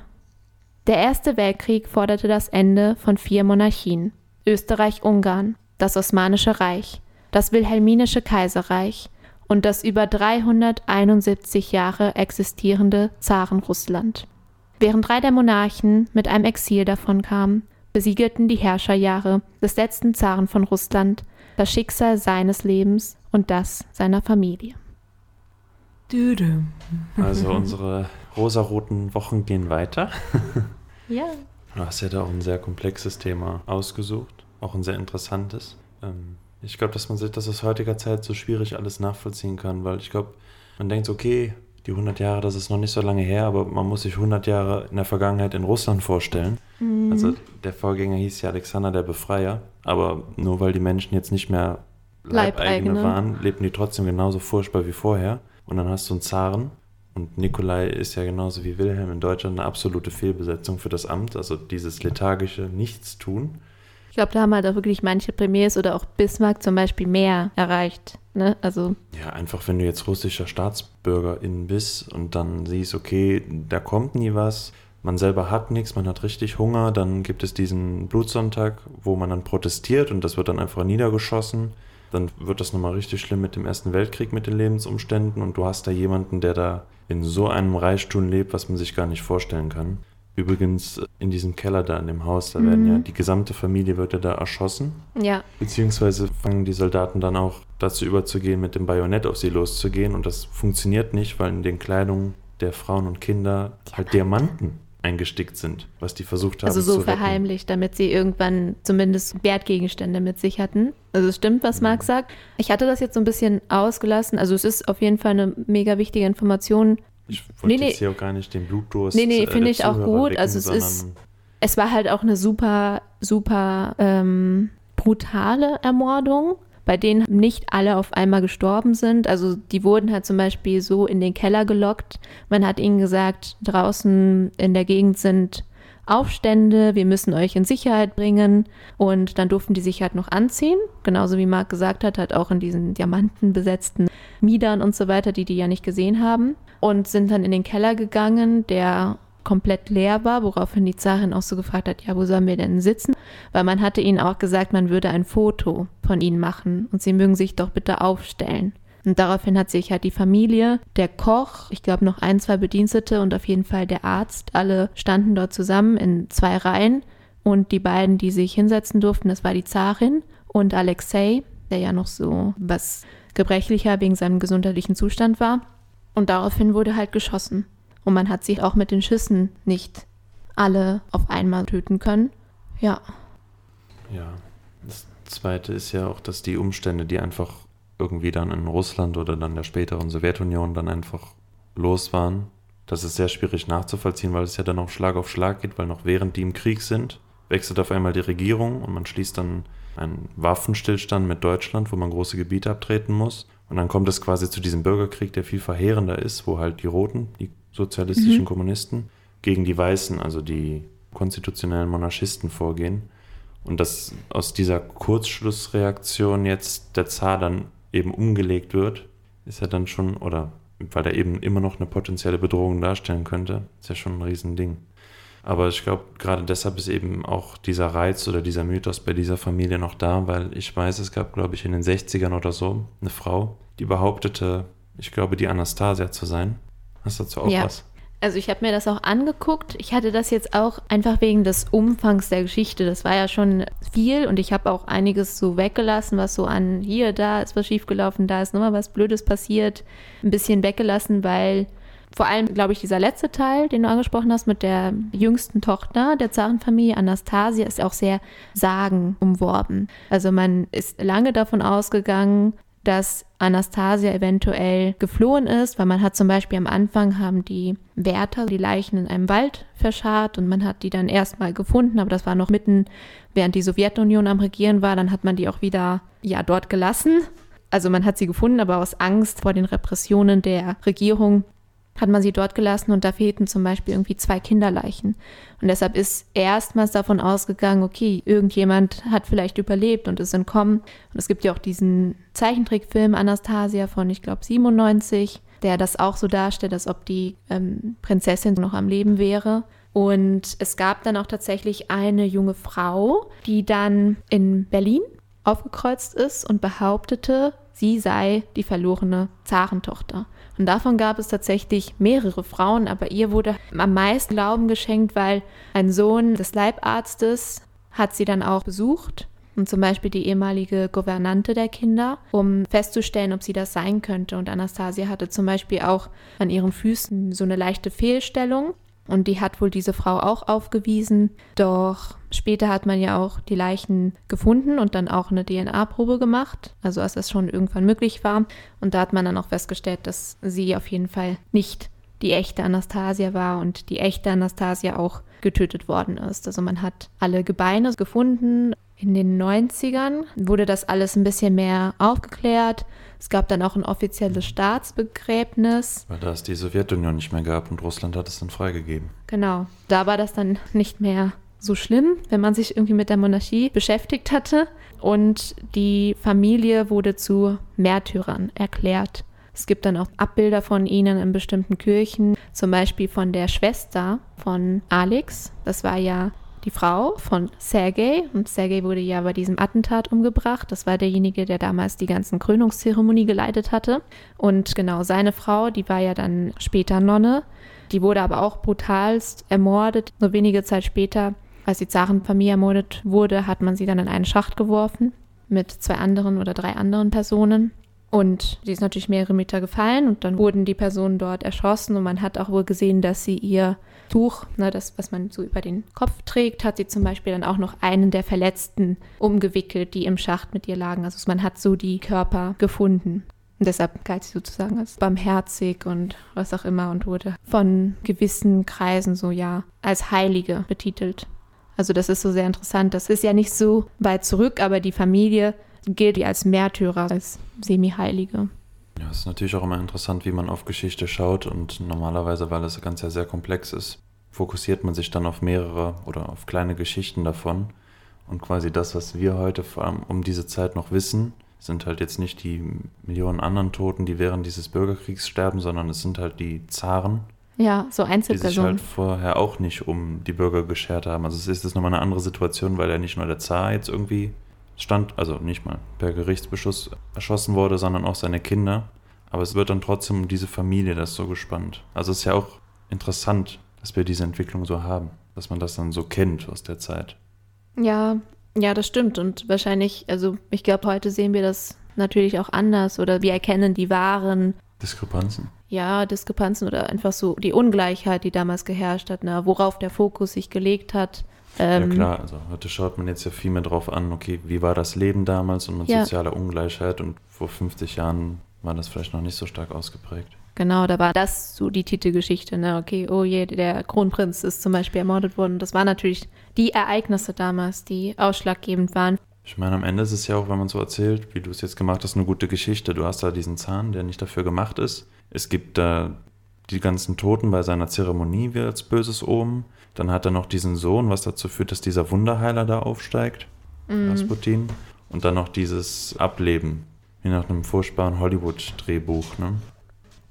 Der Erste Weltkrieg forderte das Ende von vier Monarchien Österreich-Ungarn, das Osmanische Reich, das Wilhelminische Kaiserreich und das über 371 Jahre existierende Zarenrussland. Während drei der Monarchen mit einem Exil davonkamen, besiegelten die Herrscherjahre des letzten Zaren von Russland das Schicksal seines Lebens und das seiner Familie. Also unsere rosaroten Wochen gehen weiter. ja. Du hast ja da auch ein sehr komplexes Thema ausgesucht, auch ein sehr interessantes. Ähm, ich glaube, dass man sich das aus heutiger Zeit so schwierig alles nachvollziehen kann, weil ich glaube, man denkt, okay, die 100 Jahre, das ist noch nicht so lange her, aber man muss sich 100 Jahre in der Vergangenheit in Russland vorstellen. Mhm. Also der Vorgänger hieß ja Alexander der Befreier, aber nur weil die Menschen jetzt nicht mehr Leibeigene, Leibeigene. waren, lebten die trotzdem genauso furchtbar wie vorher. Und dann hast du einen Zaren. Und Nikolai ist ja genauso wie Wilhelm in Deutschland eine absolute Fehlbesetzung für das Amt, also dieses lethargische Nichtstun. Ich glaube, da haben halt auch wirklich manche Premiers oder auch Bismarck zum Beispiel mehr erreicht. Ne? Also ja, einfach wenn du jetzt russischer Staatsbürgerin bist und dann siehst, okay, da kommt nie was, man selber hat nichts, man hat richtig Hunger, dann gibt es diesen Blutsonntag, wo man dann protestiert und das wird dann einfach niedergeschossen. Dann wird das nochmal richtig schlimm mit dem Ersten Weltkrieg, mit den Lebensumständen und du hast da jemanden, der da in so einem Reichtum lebt, was man sich gar nicht vorstellen kann. Übrigens in diesem Keller da in dem Haus, da mhm. werden ja die gesamte Familie wird ja da erschossen. Ja. Beziehungsweise fangen die Soldaten dann auch dazu überzugehen, mit dem Bajonett auf sie loszugehen und das funktioniert nicht, weil in den Kleidungen der Frauen und Kinder halt Diamanten eingestickt sind, was die versucht haben also so zu verheimlicht, damit sie irgendwann zumindest Wertgegenstände mit sich hatten. Also es stimmt, was Marc mhm. sagt. Ich hatte das jetzt so ein bisschen ausgelassen. Also es ist auf jeden Fall eine mega wichtige Information. Ich wollte nee, nee. jetzt hier auch gar nicht den Blutdurst. Nee, nee, äh, finde ich auch gut. Wecken, also es ist, es war halt auch eine super, super ähm, brutale Ermordung bei denen nicht alle auf einmal gestorben sind. Also die wurden halt zum Beispiel so in den Keller gelockt. Man hat ihnen gesagt, draußen in der Gegend sind Aufstände, wir müssen euch in Sicherheit bringen. Und dann durften die sich halt noch anziehen. Genauso wie Marc gesagt hat, halt auch in diesen diamantenbesetzten Miedern und so weiter, die die ja nicht gesehen haben. Und sind dann in den Keller gegangen, der komplett leer war, woraufhin die Zarin auch so gefragt hat, ja, wo sollen wir denn sitzen? Weil man hatte ihnen auch gesagt, man würde ein Foto von ihnen machen und sie mögen sich doch bitte aufstellen. Und daraufhin hat sich halt die Familie, der Koch, ich glaube noch ein, zwei Bedienstete und auf jeden Fall der Arzt, alle standen dort zusammen in zwei Reihen. Und die beiden, die sich hinsetzen durften, das war die Zarin und Alexei, der ja noch so was gebrechlicher wegen seinem gesundheitlichen Zustand war. Und daraufhin wurde halt geschossen. Und man hat sich auch mit den Schüssen nicht alle auf einmal töten können. Ja. Ja. Das Zweite ist ja auch, dass die Umstände, die einfach irgendwie dann in Russland oder dann der späteren Sowjetunion dann einfach los waren, das ist sehr schwierig nachzuvollziehen, weil es ja dann auch Schlag auf Schlag geht, weil noch während die im Krieg sind, wechselt auf einmal die Regierung und man schließt dann einen Waffenstillstand mit Deutschland, wo man große Gebiete abtreten muss. Und dann kommt es quasi zu diesem Bürgerkrieg, der viel verheerender ist, wo halt die Roten, die sozialistischen mhm. Kommunisten gegen die Weißen, also die konstitutionellen Monarchisten vorgehen. Und dass aus dieser Kurzschlussreaktion jetzt der Zar dann eben umgelegt wird, ist ja dann schon, oder weil er eben immer noch eine potenzielle Bedrohung darstellen könnte, ist ja schon ein Riesending. Aber ich glaube, gerade deshalb ist eben auch dieser Reiz oder dieser Mythos bei dieser Familie noch da, weil ich weiß, es gab, glaube ich, in den 60ern oder so eine Frau, die behauptete, ich glaube, die Anastasia zu sein. Hast du dazu auch ja. was? Also ich habe mir das auch angeguckt. Ich hatte das jetzt auch einfach wegen des Umfangs der Geschichte. Das war ja schon viel und ich habe auch einiges so weggelassen, was so an hier, da ist was schiefgelaufen, da ist nochmal was Blödes passiert, ein bisschen weggelassen, weil vor allem, glaube ich, dieser letzte Teil, den du angesprochen hast, mit der jüngsten Tochter der Zarenfamilie, Anastasia, ist auch sehr sagenumworben. Also man ist lange davon ausgegangen, dass Anastasia eventuell geflohen ist, weil man hat zum Beispiel am Anfang haben die Wärter die Leichen in einem Wald verscharrt und man hat die dann erstmal gefunden, aber das war noch mitten, während die Sowjetunion am Regieren war, dann hat man die auch wieder ja dort gelassen. Also man hat sie gefunden, aber aus Angst vor den Repressionen der Regierung hat man sie dort gelassen und da fehlten zum Beispiel irgendwie zwei Kinderleichen. Und deshalb ist erstmals davon ausgegangen, okay, irgendjemand hat vielleicht überlebt und ist entkommen. Und es gibt ja auch diesen Zeichentrickfilm Anastasia von, ich glaube, 97, der das auch so darstellt, als ob die ähm, Prinzessin noch am Leben wäre. Und es gab dann auch tatsächlich eine junge Frau, die dann in Berlin aufgekreuzt ist und behauptete, sie sei die verlorene Zarentochter. Und davon gab es tatsächlich mehrere Frauen, aber ihr wurde am meisten Glauben geschenkt, weil ein Sohn des Leibarztes hat sie dann auch besucht und zum Beispiel die ehemalige Gouvernante der Kinder, um festzustellen, ob sie das sein könnte. Und Anastasia hatte zum Beispiel auch an ihren Füßen so eine leichte Fehlstellung. Und die hat wohl diese Frau auch aufgewiesen. Doch später hat man ja auch die Leichen gefunden und dann auch eine DNA-Probe gemacht, also als das schon irgendwann möglich war. Und da hat man dann auch festgestellt, dass sie auf jeden Fall nicht die echte Anastasia war und die echte Anastasia auch getötet worden ist. Also man hat alle Gebeine gefunden. In den 90ern wurde das alles ein bisschen mehr aufgeklärt. Es gab dann auch ein offizielles Staatsbegräbnis. Weil da es die Sowjetunion nicht mehr gab und Russland hat es dann freigegeben. Genau. Da war das dann nicht mehr so schlimm, wenn man sich irgendwie mit der Monarchie beschäftigt hatte. Und die Familie wurde zu Märtyrern erklärt. Es gibt dann auch Abbilder von ihnen in bestimmten Kirchen, zum Beispiel von der Schwester von Alex. Das war ja die Frau von Sergei. Und Sergei wurde ja bei diesem Attentat umgebracht. Das war derjenige, der damals die ganzen Krönungszeremonie geleitet hatte. Und genau, seine Frau, die war ja dann später Nonne. Die wurde aber auch brutalst ermordet. Nur wenige Zeit später, als die Zarenfamilie ermordet wurde, hat man sie dann in einen Schacht geworfen mit zwei anderen oder drei anderen Personen. Und sie ist natürlich mehrere Meter gefallen und dann wurden die Personen dort erschossen und man hat auch wohl gesehen, dass sie ihr Tuch, ne, das, was man so über den Kopf trägt, hat sie zum Beispiel dann auch noch einen der Verletzten umgewickelt, die im Schacht mit ihr lagen. Also man hat so die Körper gefunden. Und deshalb galt sie sozusagen als barmherzig und was auch immer und wurde von gewissen Kreisen so ja als Heilige betitelt. Also das ist so sehr interessant. Das ist ja nicht so weit zurück, aber die Familie gilt als Märtyrer, als Semi-Heilige. Ja, es ist natürlich auch immer interessant, wie man auf Geschichte schaut und normalerweise, weil es ganz ja sehr komplex ist, fokussiert man sich dann auf mehrere oder auf kleine Geschichten davon und quasi das, was wir heute vor allem um diese Zeit noch wissen, sind halt jetzt nicht die Millionen anderen Toten, die während dieses Bürgerkriegs sterben, sondern es sind halt die Zaren, ja, so Einzelpersonen. Die sich halt vorher auch nicht um die Bürger geschert haben. Also es ist jetzt nochmal eine andere Situation, weil ja nicht nur der Zar jetzt irgendwie stand, also nicht mal per Gerichtsbeschluss erschossen wurde, sondern auch seine Kinder. Aber es wird dann trotzdem um diese Familie das so gespannt. Also es ist ja auch interessant, dass wir diese Entwicklung so haben, dass man das dann so kennt aus der Zeit. Ja, ja, das stimmt. Und wahrscheinlich, also ich glaube, heute sehen wir das natürlich auch anders oder wir erkennen die wahren Diskrepanzen. Ja, Diskrepanzen oder einfach so die Ungleichheit, die damals geherrscht hat, ne, worauf der Fokus sich gelegt hat. Ähm, ja klar, also heute schaut man jetzt ja viel mehr drauf an, okay, wie war das Leben damals und mit ja. sozialer Ungleichheit und vor 50 Jahren war das vielleicht noch nicht so stark ausgeprägt. Genau, da war das so die Titelgeschichte, ne? Okay, oh je, der Kronprinz ist zum Beispiel ermordet worden. Das waren natürlich die Ereignisse damals, die ausschlaggebend waren. Ich meine, am Ende ist es ja auch, wenn man so erzählt, wie du es jetzt gemacht hast, eine gute Geschichte. Du hast da diesen Zahn, der nicht dafür gemacht ist. Es gibt da die ganzen Toten bei seiner Zeremonie wie als böses Omen. Dann hat er noch diesen Sohn, was dazu führt, dass dieser Wunderheiler da aufsteigt, mhm. Rasputin. Und dann noch dieses Ableben, wie nach einem furchtbaren Hollywood-Drehbuch. Ne?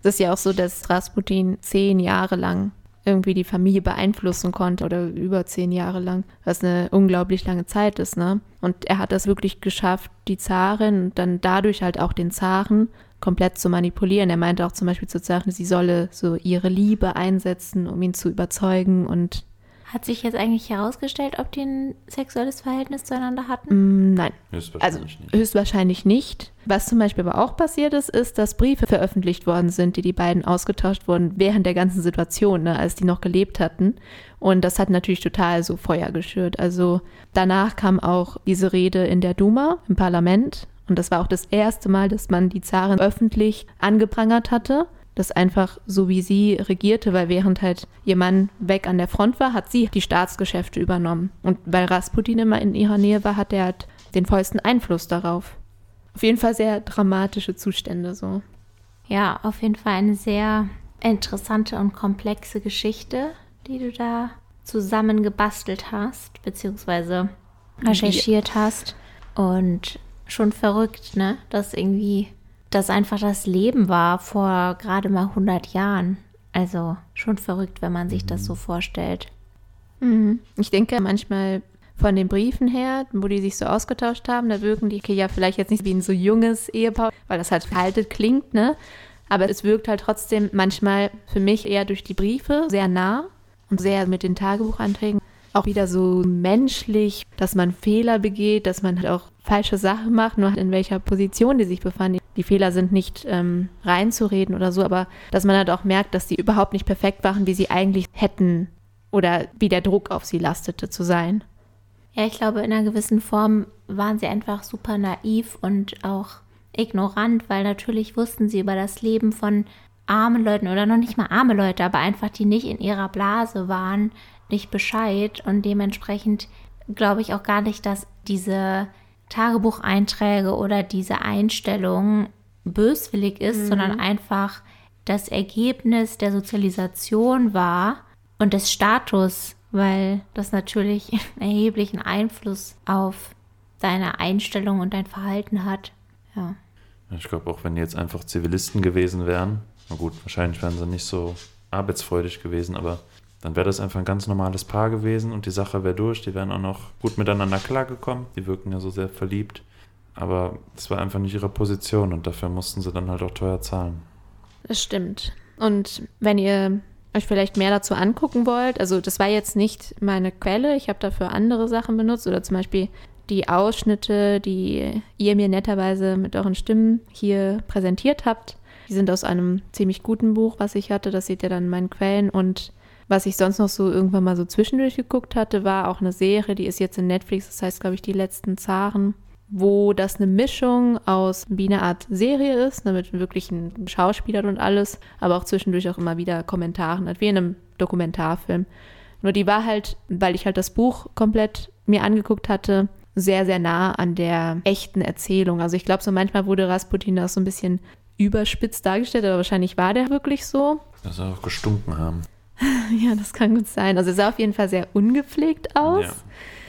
Das ist ja auch so, dass Rasputin zehn Jahre lang irgendwie die Familie beeinflussen konnte oder über zehn Jahre lang, was eine unglaublich lange Zeit ist, ne? Und er hat das wirklich geschafft, die Zarin und dann dadurch halt auch den Zaren komplett zu manipulieren. Er meinte auch zum Beispiel zu Zarin, sie solle so ihre Liebe einsetzen, um ihn zu überzeugen und hat sich jetzt eigentlich herausgestellt, ob die ein sexuelles Verhältnis zueinander hatten? Mm, nein. Höchstwahrscheinlich also, nicht. Höchstwahrscheinlich nicht. Was zum Beispiel aber auch passiert ist, ist, dass Briefe veröffentlicht worden sind, die die beiden ausgetauscht wurden während der ganzen Situation, ne, als die noch gelebt hatten. Und das hat natürlich total so Feuer geschürt. Also danach kam auch diese Rede in der Duma, im Parlament. Und das war auch das erste Mal, dass man die Zarin öffentlich angeprangert hatte das einfach so wie sie regierte, weil während halt ihr Mann weg an der Front war, hat sie die Staatsgeschäfte übernommen. Und weil Rasputin immer in ihrer Nähe war, hat er halt den vollsten Einfluss darauf. Auf jeden Fall sehr dramatische Zustände so. Ja, auf jeden Fall eine sehr interessante und komplexe Geschichte, die du da zusammengebastelt hast, beziehungsweise recherchiert hast. Und schon verrückt, ne? Dass irgendwie das einfach das Leben war vor gerade mal 100 Jahren. Also schon verrückt, wenn man sich das so vorstellt. Mhm. Ich denke manchmal von den Briefen her, wo die sich so ausgetauscht haben, da wirken die ja vielleicht jetzt nicht wie ein so junges Ehepaar, weil das halt verhaltet klingt, ne? Aber es wirkt halt trotzdem manchmal für mich eher durch die Briefe sehr nah und sehr mit den Tagebuchanträgen auch wieder so menschlich, dass man Fehler begeht, dass man halt auch falsche Sachen macht, nur halt in welcher Position die sich befanden. Die Fehler sind nicht ähm, reinzureden oder so, aber dass man halt auch merkt, dass die überhaupt nicht perfekt waren, wie sie eigentlich hätten oder wie der Druck auf sie lastete zu sein. Ja, ich glaube, in einer gewissen Form waren sie einfach super naiv und auch ignorant, weil natürlich wussten sie über das Leben von armen Leuten oder noch nicht mal arme Leute, aber einfach die nicht in ihrer Blase waren, nicht Bescheid und dementsprechend glaube ich auch gar nicht, dass diese Tagebucheinträge oder diese Einstellung böswillig ist, mhm. sondern einfach das Ergebnis der Sozialisation war und des Status, weil das natürlich erheblichen Einfluss auf deine Einstellung und dein Verhalten hat. Ja. Ich glaube, auch wenn die jetzt einfach Zivilisten gewesen wären, na gut, wahrscheinlich wären sie nicht so arbeitsfreudig gewesen, aber Dann wäre das einfach ein ganz normales Paar gewesen und die Sache wäre durch. Die wären auch noch gut miteinander klargekommen. Die wirken ja so sehr verliebt. Aber es war einfach nicht ihre Position und dafür mussten sie dann halt auch teuer zahlen. Das stimmt. Und wenn ihr euch vielleicht mehr dazu angucken wollt, also das war jetzt nicht meine Quelle, ich habe dafür andere Sachen benutzt oder zum Beispiel die Ausschnitte, die ihr mir netterweise mit euren Stimmen hier präsentiert habt. Die sind aus einem ziemlich guten Buch, was ich hatte. Das seht ihr dann in meinen Quellen. Und was ich sonst noch so irgendwann mal so zwischendurch geguckt hatte, war auch eine Serie, die ist jetzt in Netflix, das heißt, glaube ich, die letzten Zaren wo das eine Mischung aus wie eine Art Serie ist, ne, mit wirklichen Schauspielern und alles, aber auch zwischendurch auch immer wieder Kommentaren, halt wie in einem Dokumentarfilm. Nur die war halt, weil ich halt das Buch komplett mir angeguckt hatte, sehr, sehr nah an der echten Erzählung. Also ich glaube, so manchmal wurde Rasputin da so ein bisschen überspitzt dargestellt, aber wahrscheinlich war der wirklich so. Dass er auch gestunken haben. ja, das kann gut sein. Also er sah auf jeden Fall sehr ungepflegt aus. Ja.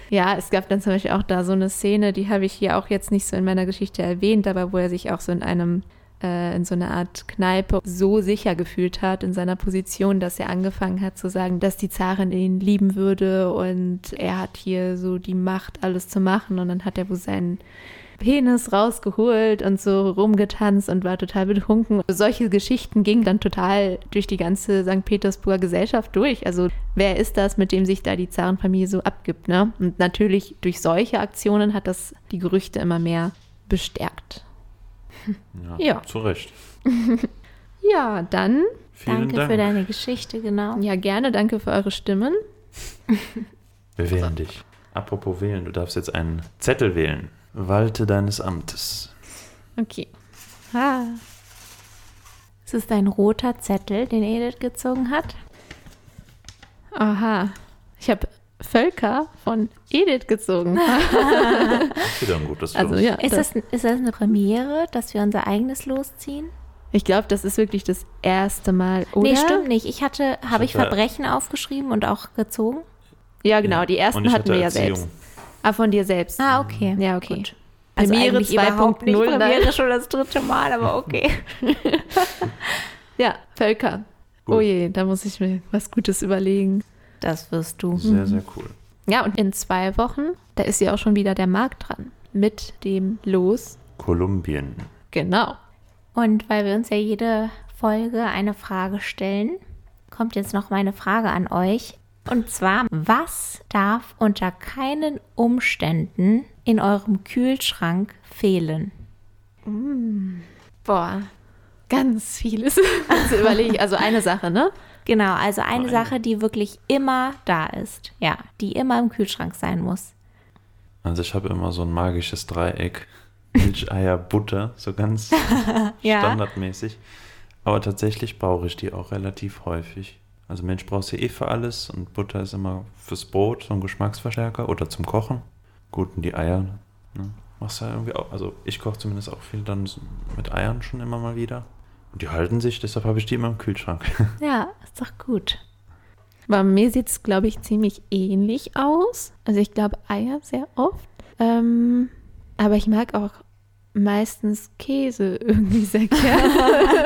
Ja, es gab dann zum Beispiel auch da so eine Szene, die habe ich hier auch jetzt nicht so in meiner Geschichte erwähnt, aber wo er sich auch so in einem äh, in so einer Art Kneipe so sicher gefühlt hat in seiner Position, dass er angefangen hat zu sagen, dass die Zarin ihn lieben würde und er hat hier so die Macht, alles zu machen und dann hat er wohl seinen Penis rausgeholt und so rumgetanzt und war total betrunken. Solche Geschichten gingen dann total durch die ganze St. Petersburger Gesellschaft durch. Also wer ist das, mit dem sich da die Zarenfamilie so abgibt, ne? Und natürlich durch solche Aktionen hat das die Gerüchte immer mehr bestärkt. Ja, ja. zu Recht. ja, dann. Vielen danke Dank. für deine Geschichte, genau. Ja, gerne. Danke für eure Stimmen. Wir wählen dich. Apropos wählen, du darfst jetzt einen Zettel wählen. Walte deines Amtes. Okay. Ah. Es ist ein roter Zettel, den Edith gezogen hat. Aha. Ich habe Völker von Edith gezogen. Wieder ein gutes also, Los. Also, ja, ist, das, ist das eine Premiere, dass wir unser eigenes losziehen? Ich glaube, das ist wirklich das erste Mal, oder? Nee, stimmt nicht. Ich hatte, habe ich Verbrechen aufgeschrieben und auch gezogen? Ja, genau. Die ersten hatten wir ja selbst. Ah, von dir selbst. Ah, okay. Ja, okay. Gut. Also Premiere 2.0. Premiere schon das dritte Mal, aber okay. ja, Völker. Gut. Oh je, da muss ich mir was Gutes überlegen. Das wirst du. Sehr, sehr cool. Ja, und in zwei Wochen, da ist ja auch schon wieder der Markt dran. Mit dem Los. Kolumbien. Genau. Und weil wir uns ja jede Folge eine Frage stellen, kommt jetzt noch meine Frage an euch. Und zwar, was darf unter keinen Umständen in eurem Kühlschrank fehlen? Mm. Boah, ganz vieles. Also überlege also eine Sache, ne? Genau, also eine, Sache, die wirklich immer da ist. Ja, die immer im Kühlschrank sein muss. Also ich habe immer so ein magisches Dreieck. Milch, Eier, Butter, so ganz ja. standardmäßig. Aber tatsächlich brauche ich die auch relativ häufig. Also Mensch brauchst du eh für alles und Butter ist immer fürs Brot so ein Geschmacksverstärker oder zum Kochen. Gut, und die Eier, ne? Machst du ja irgendwie auch, also ich koche zumindest auch viel dann mit Eiern schon immer mal wieder. Und die halten sich, deshalb habe ich die immer im Kühlschrank. Ja, ist doch gut. Bei mir sieht es, glaube ich, ziemlich ähnlich aus. Also ich glaube Eier sehr oft. Ähm, aber ich mag auch meistens Käse irgendwie sehr gerne.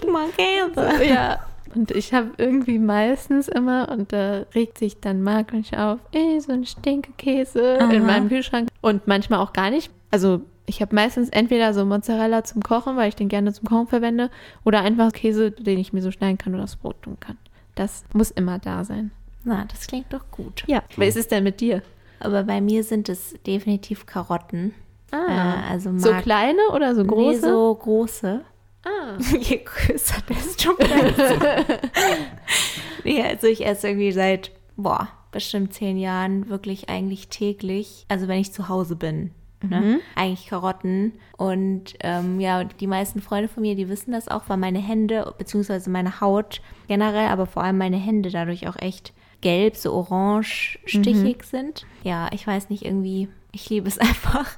ich mag Käse. Ja, und ich habe irgendwie meistens immer, und da regt sich dann Marc und ich auf, ey, so ein Stinkekäse Aha. in meinem Kühlschrank. Und manchmal auch gar nicht. Also ich habe meistens entweder so Mozzarella zum Kochen, weil ich den gerne zum Kochen verwende, oder einfach Käse, den ich mir so schneiden kann oder aufs Brot tun kann. Das muss immer da sein. Na, das klingt doch gut. Ja. Was ist es denn mit dir? Aber bei mir sind es definitiv Karotten. Ah, äh, also so kleine oder so große? Nee, so große. Ah. Je größer, desto besser. nee, also ich esse irgendwie seit, boah, bestimmt zehn Jahren wirklich eigentlich täglich. Also wenn ich zu Hause bin. Ne? Mhm. Eigentlich Karotten. Und ähm, ja, die meisten Freunde von mir, die wissen das auch, weil meine Hände, beziehungsweise meine Haut generell, aber vor allem meine Hände dadurch auch echt gelb, so orange stichig mhm. sind. Ja, ich weiß nicht, irgendwie, ich liebe es einfach.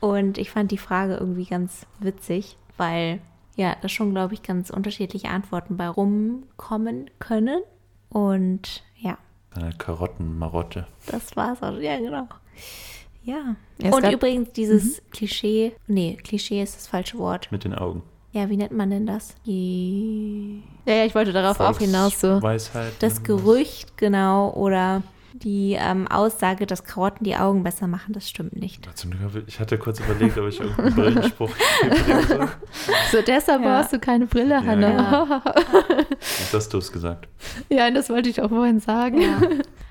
Und ich fand die Frage irgendwie ganz witzig, weil ja, da schon, glaube ich, ganz unterschiedliche Antworten bei rumkommen können. Und ja. Eine Karottenmarotte. Das war's auch. Ja, genau. Ja. Es und übrigens dieses mhm. Klischee, nee, Klischee ist das falsche Wort. Mit den Augen. ja, wie nennt man denn das? Die, Ja, ja, ich wollte darauf auch hinaus so. Weisheit. das Gerücht, genau, oder die ähm, Aussage, dass Karotten die Augen besser machen, das stimmt nicht. Ich, hatte kurz überlegt, ob ich irgendeinen Brillenspruch soll. So, deshalb Ja. brauchst du keine Brille, Ja, Hanna. Jetzt hast du es gesagt. Ja, das wollte ich auch vorhin sagen. Ja,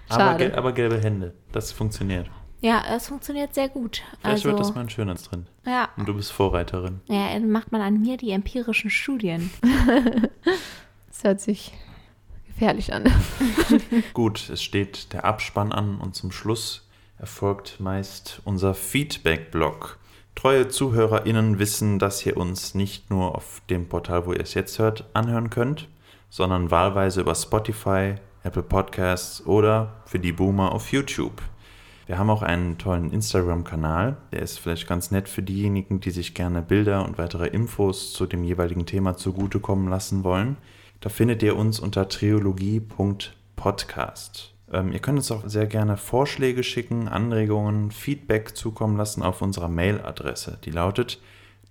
Aber, Schade. gel- aber gelbe Hände, das funktioniert. ja es funktioniert sehr gut. Vielleicht also, wird das mal ein schöner drin. ja, Und du bist Vorreiterin. ja, dann macht man an mir die empirischen Studien. Das hört sich gefährlich an. Gut, es steht der Abspann an und zum Schluss erfolgt meist unser Feedback-Blog. Treue ZuhörerInnen wissen, dass ihr uns nicht nur auf dem Portal, wo ihr es jetzt hört, anhören könnt, sondern wahlweise über Spotify, Apple Podcasts oder für die Boomer auf YouTube. Wir haben auch einen tollen Instagram-Kanal, der ist vielleicht ganz nett für diejenigen, die sich gerne Bilder und weitere Infos zu dem jeweiligen Thema zugutekommen lassen wollen. Da findet ihr uns unter triologie.podcast. Ähm, ihr könnt uns auch sehr gerne Vorschläge schicken, Anregungen, Feedback zukommen lassen auf unserer Mailadresse. Die lautet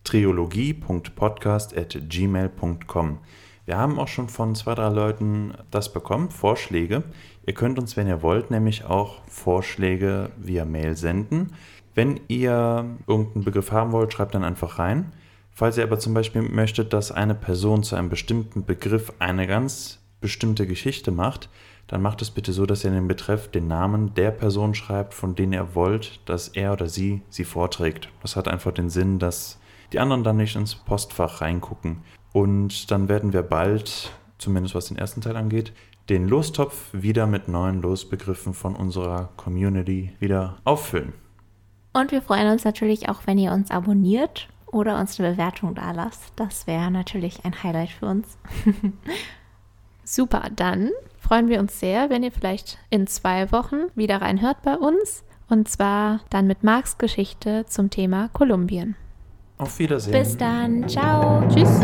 triologie.podcast.gmail.com. Wir haben auch schon von zwei, drei Leuten das bekommen, Vorschläge. Ihr könnt uns, wenn ihr wollt, nämlich auch Vorschläge via Mail senden. Wenn ihr irgendeinen Begriff haben wollt, schreibt dann einfach rein. Falls ihr aber zum Beispiel möchtet, dass eine Person zu einem bestimmten Begriff eine ganz bestimmte Geschichte macht, dann macht es bitte so, dass ihr in den Betreff den Namen der Person schreibt, von denen ihr wollt, dass er oder sie sie vorträgt. Das hat einfach den Sinn, dass die anderen dann nicht ins Postfach reingucken. Und dann werden wir bald, zumindest was den ersten Teil angeht, den Lostopf wieder mit neuen Losbegriffen von unserer Community wieder auffüllen. Und wir freuen uns natürlich auch, wenn ihr uns abonniert oder uns eine Bewertung da lasst. Das wäre natürlich ein Highlight für uns. Super, dann freuen wir uns sehr, wenn ihr vielleicht in zwei Wochen wieder reinhört bei uns. Und zwar dann mit Marks Geschichte zum Thema Kolumbien. Auf Wiedersehen. Bis dann. Ciao. Tschüss.